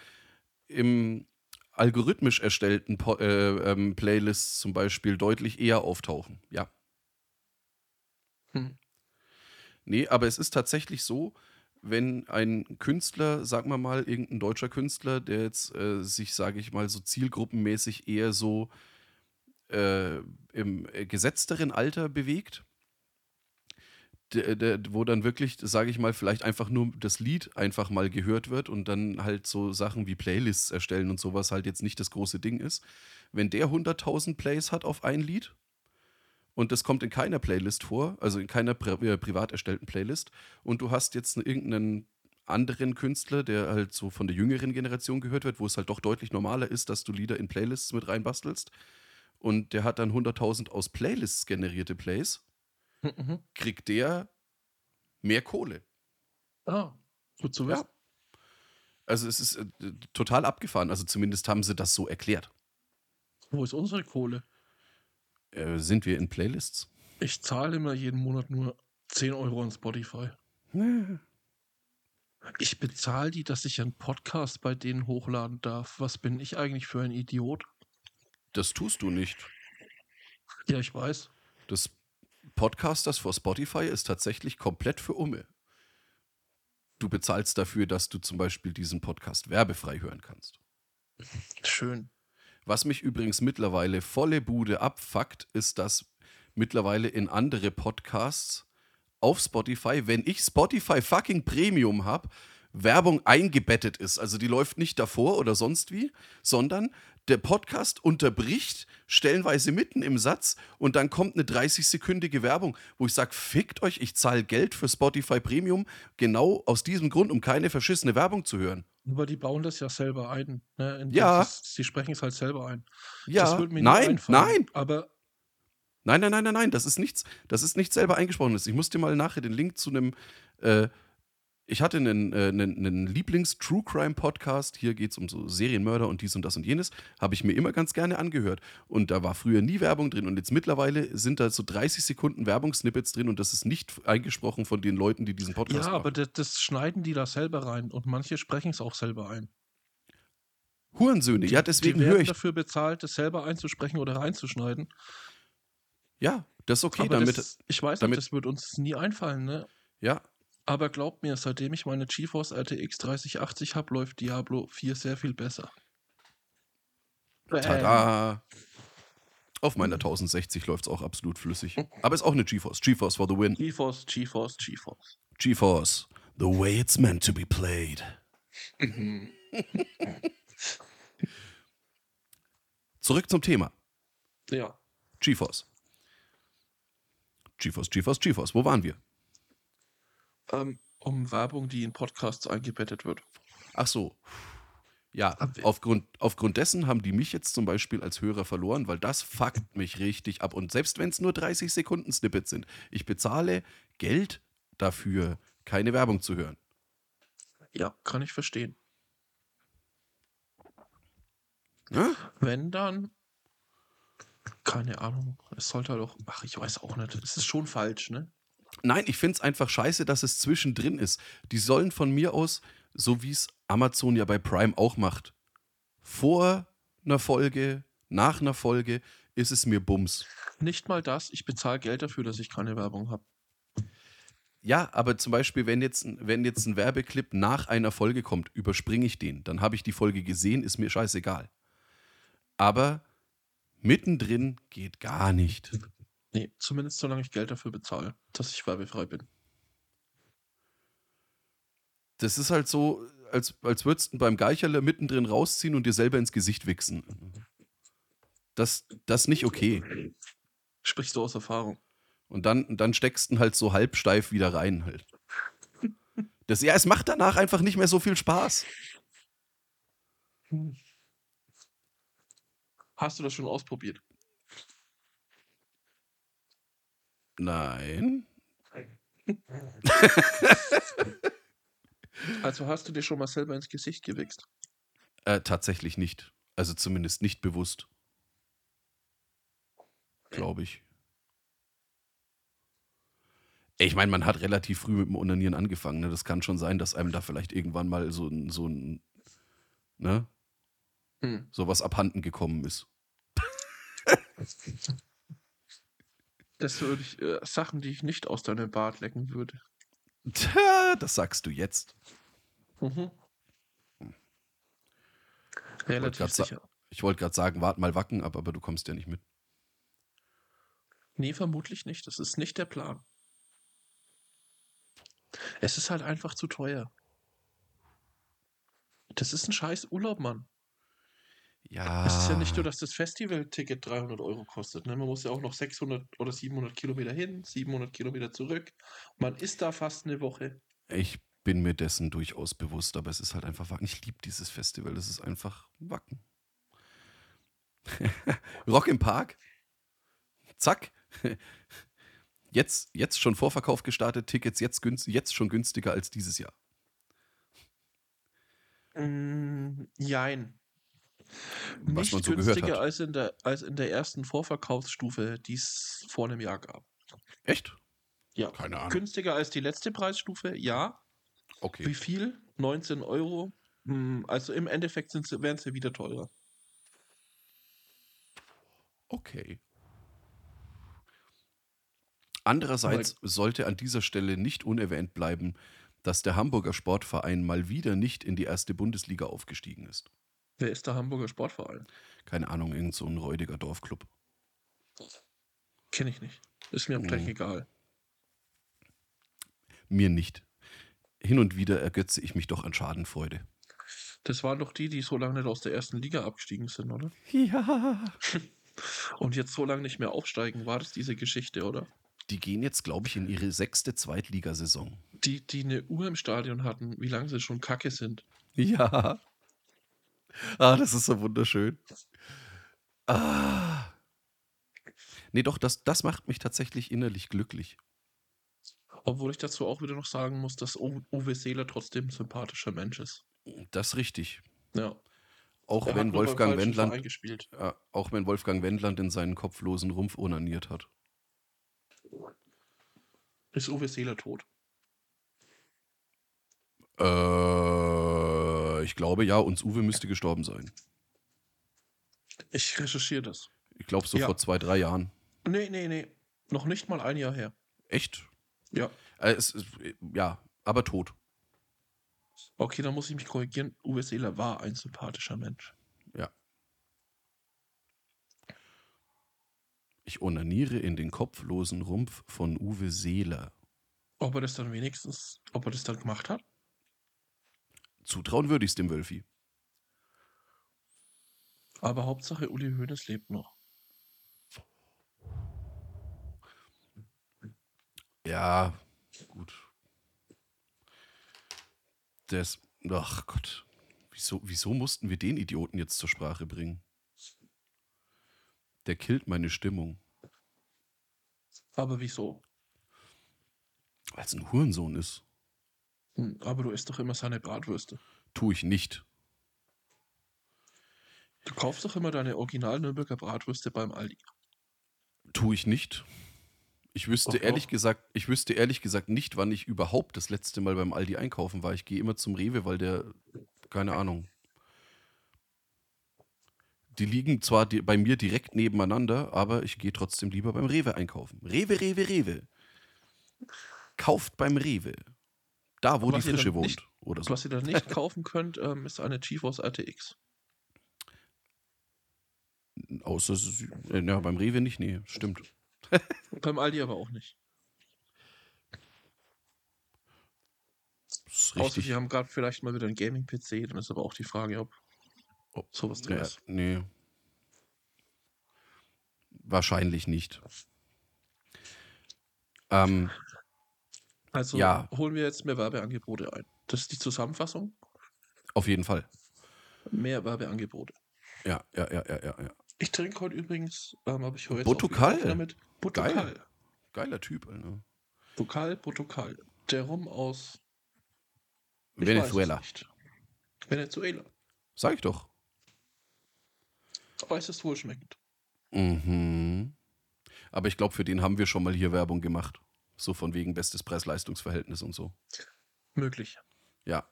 im algorithmisch erstellten po äh, ähm, Playlists zum Beispiel deutlich eher auftauchen. Ja. Hm. Nee, aber es ist tatsächlich so, wenn ein Künstler, sagen wir mal, irgendein deutscher Künstler, der jetzt äh, sich, sage ich mal, so zielgruppenmäßig eher so äh, im äh, gesetzteren Alter bewegt, der, der, wo dann wirklich, sage ich mal, vielleicht einfach nur das Lied einfach mal gehört wird und dann halt so Sachen wie Playlists erstellen und sowas halt jetzt nicht das große Ding ist. Wenn der 100.000 Plays hat auf ein Lied und das kommt in keiner Playlist vor, also in keiner pri äh, privat erstellten Playlist und du hast jetzt irgendeinen anderen Künstler, der halt so von der jüngeren Generation gehört wird, wo es halt doch deutlich normaler ist, dass du Lieder in Playlists mit reinbastelst und der hat dann 100.000 aus Playlists generierte Plays, Mhm. kriegt der mehr Kohle. Ah, gut zu wissen. Ja. Also es ist äh, total abgefahren. Also zumindest haben sie das so erklärt. Wo ist unsere Kohle? Äh, sind wir in Playlists? Ich zahle immer jeden Monat nur 10 Euro an Spotify. Ich bezahle die, dass ich einen Podcast bei denen hochladen darf. Was bin ich eigentlich für ein Idiot? Das tust du nicht. Ja, ich weiß. Das Podcasters for Spotify ist tatsächlich komplett für Umme. Du bezahlst dafür, dass du zum Beispiel diesen Podcast werbefrei hören kannst. Schön. Was mich übrigens mittlerweile volle Bude abfuckt, ist, dass mittlerweile in andere Podcasts auf Spotify, wenn ich Spotify fucking Premium habe, Werbung eingebettet ist. Also die läuft nicht davor oder sonst wie, sondern der Podcast unterbricht stellenweise mitten im Satz und dann kommt eine 30-sekündige Werbung, wo ich sage, fickt euch, ich zahle Geld für Spotify Premium genau aus diesem Grund, um keine verschissene Werbung zu hören. Aber die bauen das ja selber ein. Ne? Ja. Sie sprechen es halt selber ein. Ja, das würde mir nie nein, nein, Aber Nein, nein, nein, nein, nein, das ist nichts, das ist nicht selber eingesprochenes. Ich muss dir mal nachher den Link zu einem, äh, ich hatte einen, äh, einen, einen Lieblings-True-Crime-Podcast, hier geht es um so Serienmörder und dies und das und jenes, habe ich mir immer ganz gerne angehört. Und da war früher nie Werbung drin und jetzt mittlerweile sind da so 30 Sekunden Werbungssnippets drin und das ist nicht eingesprochen von den Leuten, die diesen Podcast ja, machen. aber das, das schneiden die da selber rein und manche sprechen es auch selber ein. Hurensöhne, ja, deswegen höre ich, dafür bezahlt, das selber einzusprechen oder reinzuschneiden. ja, das ist okay, aber damit, das, ich weiß damit- nicht, das wird uns nie einfallen, ne? ja, Aber glaubt mir, seitdem ich meine GeForce RTX 3080 habe, läuft Diablo 4 sehr viel besser. Tada! Auf meiner 1060 läuft es auch absolut flüssig. Aber ist auch eine GeForce. GeForce for the win. GeForce, GeForce, GeForce. GeForce. The way it's meant to be played. Zurück zum Thema. Ja. GeForce. GeForce, GeForce, GeForce. Wo waren wir? Ähm, um Werbung, die in Podcasts eingebettet wird. Ach so. Ja, aufgrund, aufgrund dessen haben die mich jetzt zum Beispiel als Hörer verloren, weil das fuckt mich richtig ab. Und selbst wenn es nur 30 Sekunden Snippets sind, ich bezahle Geld dafür, keine Werbung zu hören. Ja, kann ich verstehen. Ne? Wenn dann, keine Ahnung, es sollte auch, ach, ich weiß auch nicht, es ist schon falsch, ne? Nein, ich finde es einfach scheiße, dass es zwischendrin ist. Die sollen von mir aus, so wie es Amazon ja bei Prime auch macht, vor einer Folge, nach einer Folge, ist es mir Bums. Nicht mal das, ich bezahle Geld dafür, dass ich keine Werbung habe. Ja, aber zum Beispiel, wenn jetzt, ein- wenn jetzt ein Werbeclip nach einer Folge kommt, überspringe ich den. Dann habe ich die Folge gesehen, ist mir scheißegal. Aber mittendrin geht gar nicht. Nee, zumindest solange ich Geld dafür bezahle, dass ich werbefrei bin. Das ist halt so, als, als würdest du beim Geicherle mittendrin rausziehen und dir selber ins Gesicht wichsen. Das, das ist nicht okay. Sprichst du aus Erfahrung? Und dann, dann steckst du halt so halbsteif wieder rein halt. Das, ja, es macht danach einfach nicht mehr so viel Spaß. Hast du das schon ausprobiert? Nein. Also hast du dir schon mal selber ins Gesicht gewichst? Äh, tatsächlich nicht. Also zumindest nicht bewusst. Glaube ich. Ich meine, man hat relativ früh mit dem Onanieren angefangen. Ne? Das kann schon sein, dass einem da vielleicht irgendwann mal so ein, so ein, ne, Hm. sowas abhanden gekommen ist. Das würde ich, äh, Sachen, die ich nicht aus deinem Bart lecken würde. Tja, das sagst du jetzt. Mhm. Wollte Relativ sa- sicher. Ich wollte gerade sagen, wart mal wacken, aber, aber du kommst ja nicht mit. Nee, vermutlich nicht. Das ist nicht der Plan. Es ist halt einfach zu teuer. Das ist ein scheiß Urlaub, Mann. Ja. Es ist ja nicht nur, dass das Festivalticket 300 Euro kostet. Ne? Man muss ja auch noch 600 oder 700 Kilometer hin, 700 Kilometer zurück. Man ist da fast eine Woche. Ich bin mir dessen durchaus bewusst, aber es ist halt einfach Wacken. Ich liebe dieses Festival. Das ist einfach Wacken. Rock im Park. Zack. Jetzt, jetzt schon Vorverkauf gestartet, Tickets jetzt, günst, jetzt schon günstiger als dieses Jahr. Mm, jein. Was Nicht man so gehört günstiger hat. als in, der, als in der ersten Vorverkaufsstufe, die es vor einem Jahr gab. Echt? Ja. Keine Ahnung. Günstiger als die letzte Preisstufe, ja. Okay. Wie viel? 19 Euro. Hm, Also im Endeffekt wären sie wieder teurer. Okay. Andererseits sollte an dieser Stelle nicht unerwähnt bleiben, dass der Hamburger Sportverein mal wieder nicht in die erste Bundesliga aufgestiegen ist. Wer ist der Hamburger Sportverein? Keine Ahnung, irgend so ein räudiger Dorfclub. Kenne ich nicht. Ist mir am Blech Mhm. egal. Mir nicht. Hin und wieder ergötze ich mich doch an Schadenfreude. Das waren doch die, die so lange nicht aus der ersten Liga abgestiegen sind, oder? Ja. Und jetzt so lange nicht mehr aufsteigen, war das diese Geschichte, oder? Die gehen jetzt, glaube ich, in ihre sechste Zweitligasaison. Die, die eine Uhr im Stadion hatten, wie lange sie schon kacke sind. Ja. Ah, das ist so wunderschön. Ah. Nee, doch, das, das macht mich tatsächlich innerlich glücklich. Obwohl ich dazu auch wieder noch sagen muss, dass Uwe Seeler trotzdem ein sympathischer Mensch ist. Das ist richtig. Ja. Auch Er wenn Wolfgang Wendland, ja, auch wenn Wolfgang Wendland in seinen kopflosen Rumpf onaniert hat. Ist Uwe Seeler tot? Äh, ich glaube ja, uns Uwe müsste gestorben sein. Ich recherchiere das. Ich glaube so Ja. vor zwei, drei Jahren. Nee, nee, nee. Noch nicht mal ein Jahr her. Echt? Ja. Äh, es, ist- ja, aber tot. Okay, dann muss ich mich korrigieren. Uwe Seeler war ein sympathischer Mensch. Ja. Ich onaniere in den kopflosen Rumpf von Uwe Seeler. Ob er das dann wenigstens, ob er das dann gemacht hat? Zutrauen würde ich es dem Wölfi. Aber Hauptsache Uli Hoeneß lebt noch. Ja, gut. Das, ach Gott. Wieso, wieso mussten wir den Idioten jetzt zur Sprache bringen? Der killt meine Stimmung. Aber wieso? Weil es ein Hurensohn ist. Hm, Aber du isst doch immer seine Bratwürste. Tue ich nicht. Du kaufst doch immer deine original Nürnberger Bratwürste beim Aldi. Tue ich nicht. Ich wüsste Doch, ehrlich doch. gesagt, ich wüsste ehrlich gesagt nicht, wann ich überhaupt das letzte Mal beim Aldi einkaufen war. Ich gehe immer zum Rewe, weil der, keine Ahnung. Die liegen zwar di- bei mir direkt nebeneinander, aber ich gehe trotzdem lieber beim Rewe einkaufen. Rewe, Rewe, Rewe. Kauft beim Rewe. Da, wo Was die Frische wohnt. nicht- oder so. Was ihr dann nicht kaufen könnt, ähm, ist eine GeForce RTX. Außer, äh, ja, beim Rewe nicht, nee, stimmt. Beim Aldi aber auch nicht. Außer richtig. die haben gerade vielleicht mal wieder einen Gaming-PC, dann ist aber auch die Frage, ob Ob- sowas drin Ja, ist. nee. Wahrscheinlich nicht. Ähm, Also Ja. holen wir jetzt mehr Werbeangebote ein. Das ist die Zusammenfassung. auf jeden Fall. Mehr Werbeangebote. Ja, ja, ja, ja, ja. Ich trinke heute übrigens, ähm, habe ich heute Botukal. damit. Botukal. Geil. Geiler Typ, Alter. Bokal, Botukal. Der Rum aus Venezuela. Venezuela. Sag ich doch. Aber es ist wohlschmeckend. Mhm. Aber ich glaube, für den haben wir schon mal hier Werbung gemacht. So von wegen bestes Preis-Leistungs-Verhältnis und so. Möglich. Ja.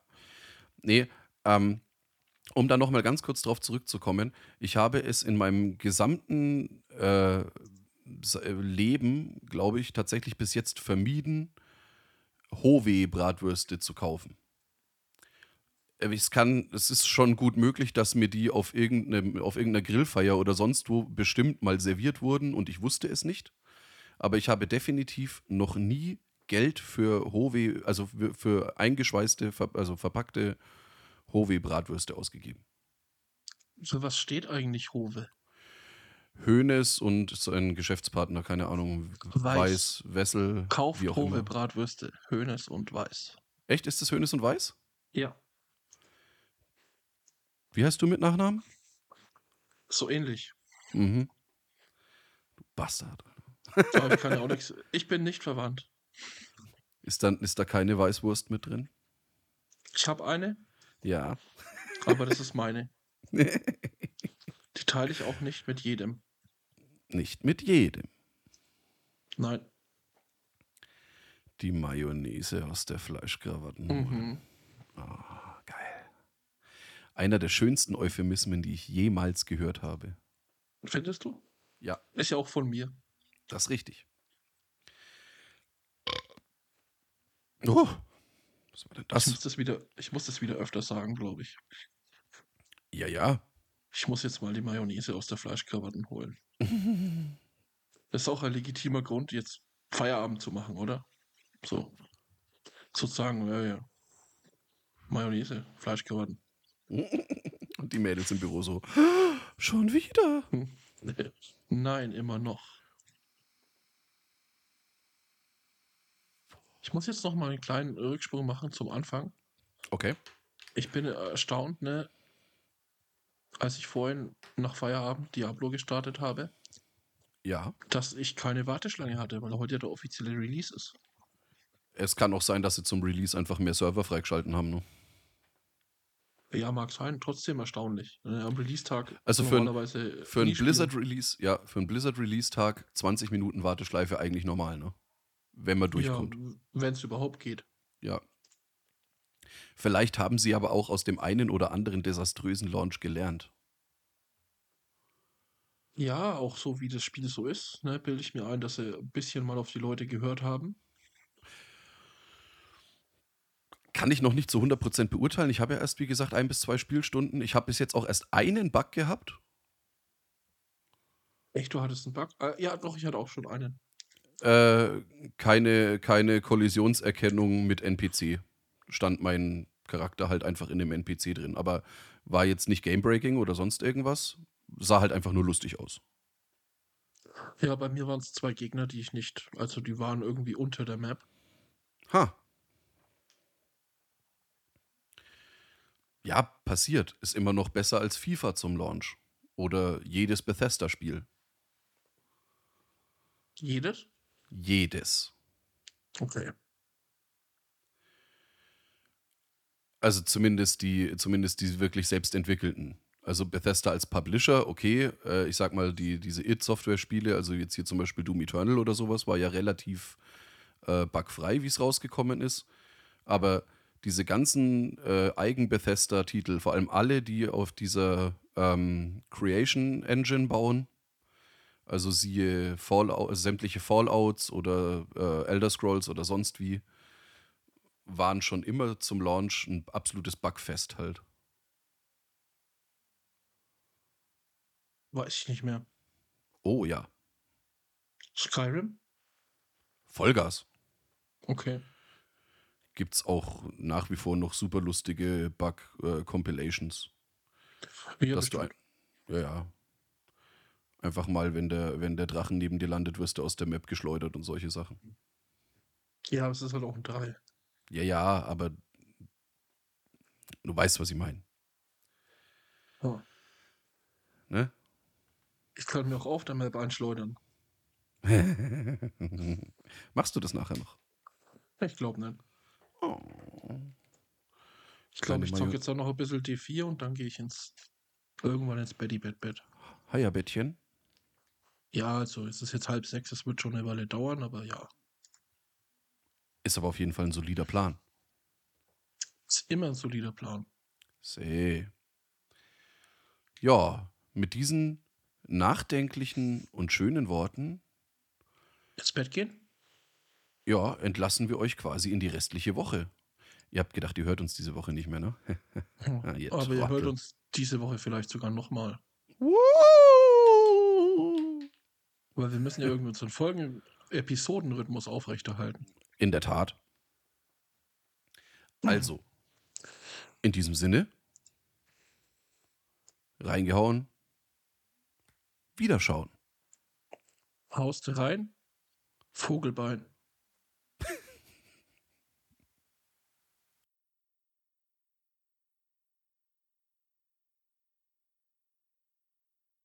Nee, ähm, um da nochmal ganz kurz drauf zurückzukommen, ich habe es in meinem gesamten äh, Leben, glaube ich, tatsächlich bis jetzt vermieden, Howe-Bratwürste zu kaufen. Äh, Es kann, es ist schon gut möglich, dass mir die auf, irgendeinem, auf irgendeiner Grillfeier oder sonst wo bestimmt mal serviert wurden und ich wusste es nicht. Aber ich habe definitiv noch nie Geld für Howe, also für, eingeschweißte, also verpackte Howe-Bratwürste ausgegeben. So was steht eigentlich Hove? Hönes und sein Geschäftspartner, keine Ahnung, Weiß. Weiß, Wessel, Kauft immer. Bratwürste, Hönes und Weiß. Echt, ist das Hönes und Weiß? Ja. Wie heißt du mit Nachnamen? So ähnlich. Mhm. Du Bastard. Ich kann ja auch nichts. Ich bin nicht verwandt. Ist, dann, ist da keine Weißwurst mit drin? Ich habe eine, Ja. aber das ist meine. Die teile ich auch nicht mit jedem. Nicht mit jedem. Nein. Die Mayonnaise aus der Fleischkrawatten. Mhm. Geil. Einer der schönsten Euphemismen, die ich jemals gehört habe. Findest du? Ja, Ist ja auch von mir. Das ist richtig. Oh, was war denn Ich muss das? das wieder, ich muss das wieder öfter sagen, glaube ich. Ja, ja. Ich muss jetzt mal die Mayonnaise aus der Fleischkrawatten holen. Das ist auch ein legitimer Grund, jetzt Feierabend zu machen, oder? So. Sozusagen, ja, ja. Mayonnaise, Fleischkrawatten. Und die Mädels im Büro so, schon wieder. Nein, immer noch. Ich muss jetzt noch mal einen kleinen Rücksprung machen zum Anfang. Okay. Ich bin erstaunt, ne? Als ich vorhin nach Feierabend Diablo gestartet habe, Ja. dass ich keine Warteschlange hatte, weil heute ja der offizielle Release ist. Es kann auch sein, dass sie zum Release einfach mehr Server freigeschalten haben. Ne? Ja, mag sein, trotzdem erstaunlich. Äh, Am Release-Tag Also für ein- normalerweise Für einen. Blizzard-Release, ja, für einen Blizzard-Release-Tag 20 Minuten Warteschleife eigentlich normal, ne? Wenn man durchkommt. Ja, wenn es überhaupt geht. Ja. Vielleicht haben sie aber auch aus dem einen oder anderen desaströsen Launch gelernt. Ja, auch so wie das Spiel so ist, ne, bilde ich mir ein, dass sie ein bisschen mal auf die Leute gehört haben. Kann ich noch nicht zu 100% beurteilen. Ich habe ja erst, wie gesagt, ein bis zwei Spielstunden. Ich habe bis jetzt auch erst einen Bug gehabt. Echt, du hattest einen Bug? Äh, ja, doch, ich hatte auch schon einen. Äh, keine, keine Kollisionserkennung mit NPC. Stand mein Charakter halt einfach in dem NPC drin. Aber war jetzt nicht Gamebreaking oder sonst irgendwas. Sah halt einfach nur lustig aus. Ja, bei mir waren es zwei Gegner, die ich nicht, also die waren irgendwie unter der Map. Ha. Ja, passiert. Ist immer noch besser als FIFA zum Launch. Oder jedes Bethesda-Spiel. Jedes? Jedes. Okay. Also zumindest die, zumindest die wirklich selbst entwickelten. Also Bethesda als Publisher, okay, äh, ich sag mal, die, diese id-Software-Spiele, also jetzt hier zum Beispiel Doom Eternal oder sowas, war ja relativ äh, bugfrei, wie es rausgekommen ist. Aber diese ganzen äh, Eigen-Bethesda-Titel, vor allem alle, die auf dieser ähm, Creation Engine bauen, also siehe Fallout, sämtliche Fallouts oder äh, Elder Scrolls oder sonst wie, waren schon immer zum Launch ein absolutes Bugfest halt. Weiß ich nicht mehr. Oh ja, Skyrim? Vollgas. Okay. Gibt's auch nach wie vor noch super lustige Bug-Compilations. Ja, dass du ein, bestimmt. ja, ja. Einfach mal, wenn der, wenn der Drachen neben dir landet, wirst du aus der Map geschleudert und solche Sachen. ja, es ist halt auch ein 3. Ja, ja, aber du weißt, was ich meine. Ja. Ne? Ich kann mir auch auf der Map einschleudern. Machst du das nachher noch? Ich glaube nicht. Oh. Ich glaube, ich zocke jetzt auch noch ein bisschen D4 und dann gehe ich ins irgendwann ins Betty Bett Bett. Heierbettchen. Ja, also es ist jetzt halb sechs, es wird schon eine Weile dauern, aber ja. Ist aber auf jeden Fall ein solider Plan. Ist immer ein solider Plan. See. Ja, mit diesen nachdenklichen und schönen Worten, Ins Bett gehen? ja, entlassen wir euch quasi in die restliche Woche. Ihr habt gedacht, ihr hört uns diese Woche nicht mehr, ne? Ihr aber ihr hört uns diese Woche vielleicht sogar nochmal. Woo! Weil wir müssen ja irgendwie unseren Folgen-Episodenrhythmus aufrechterhalten. In der Tat. Also, in diesem Sinne, reingehauen, wiederschauen. Hauste rein, Vogelbein.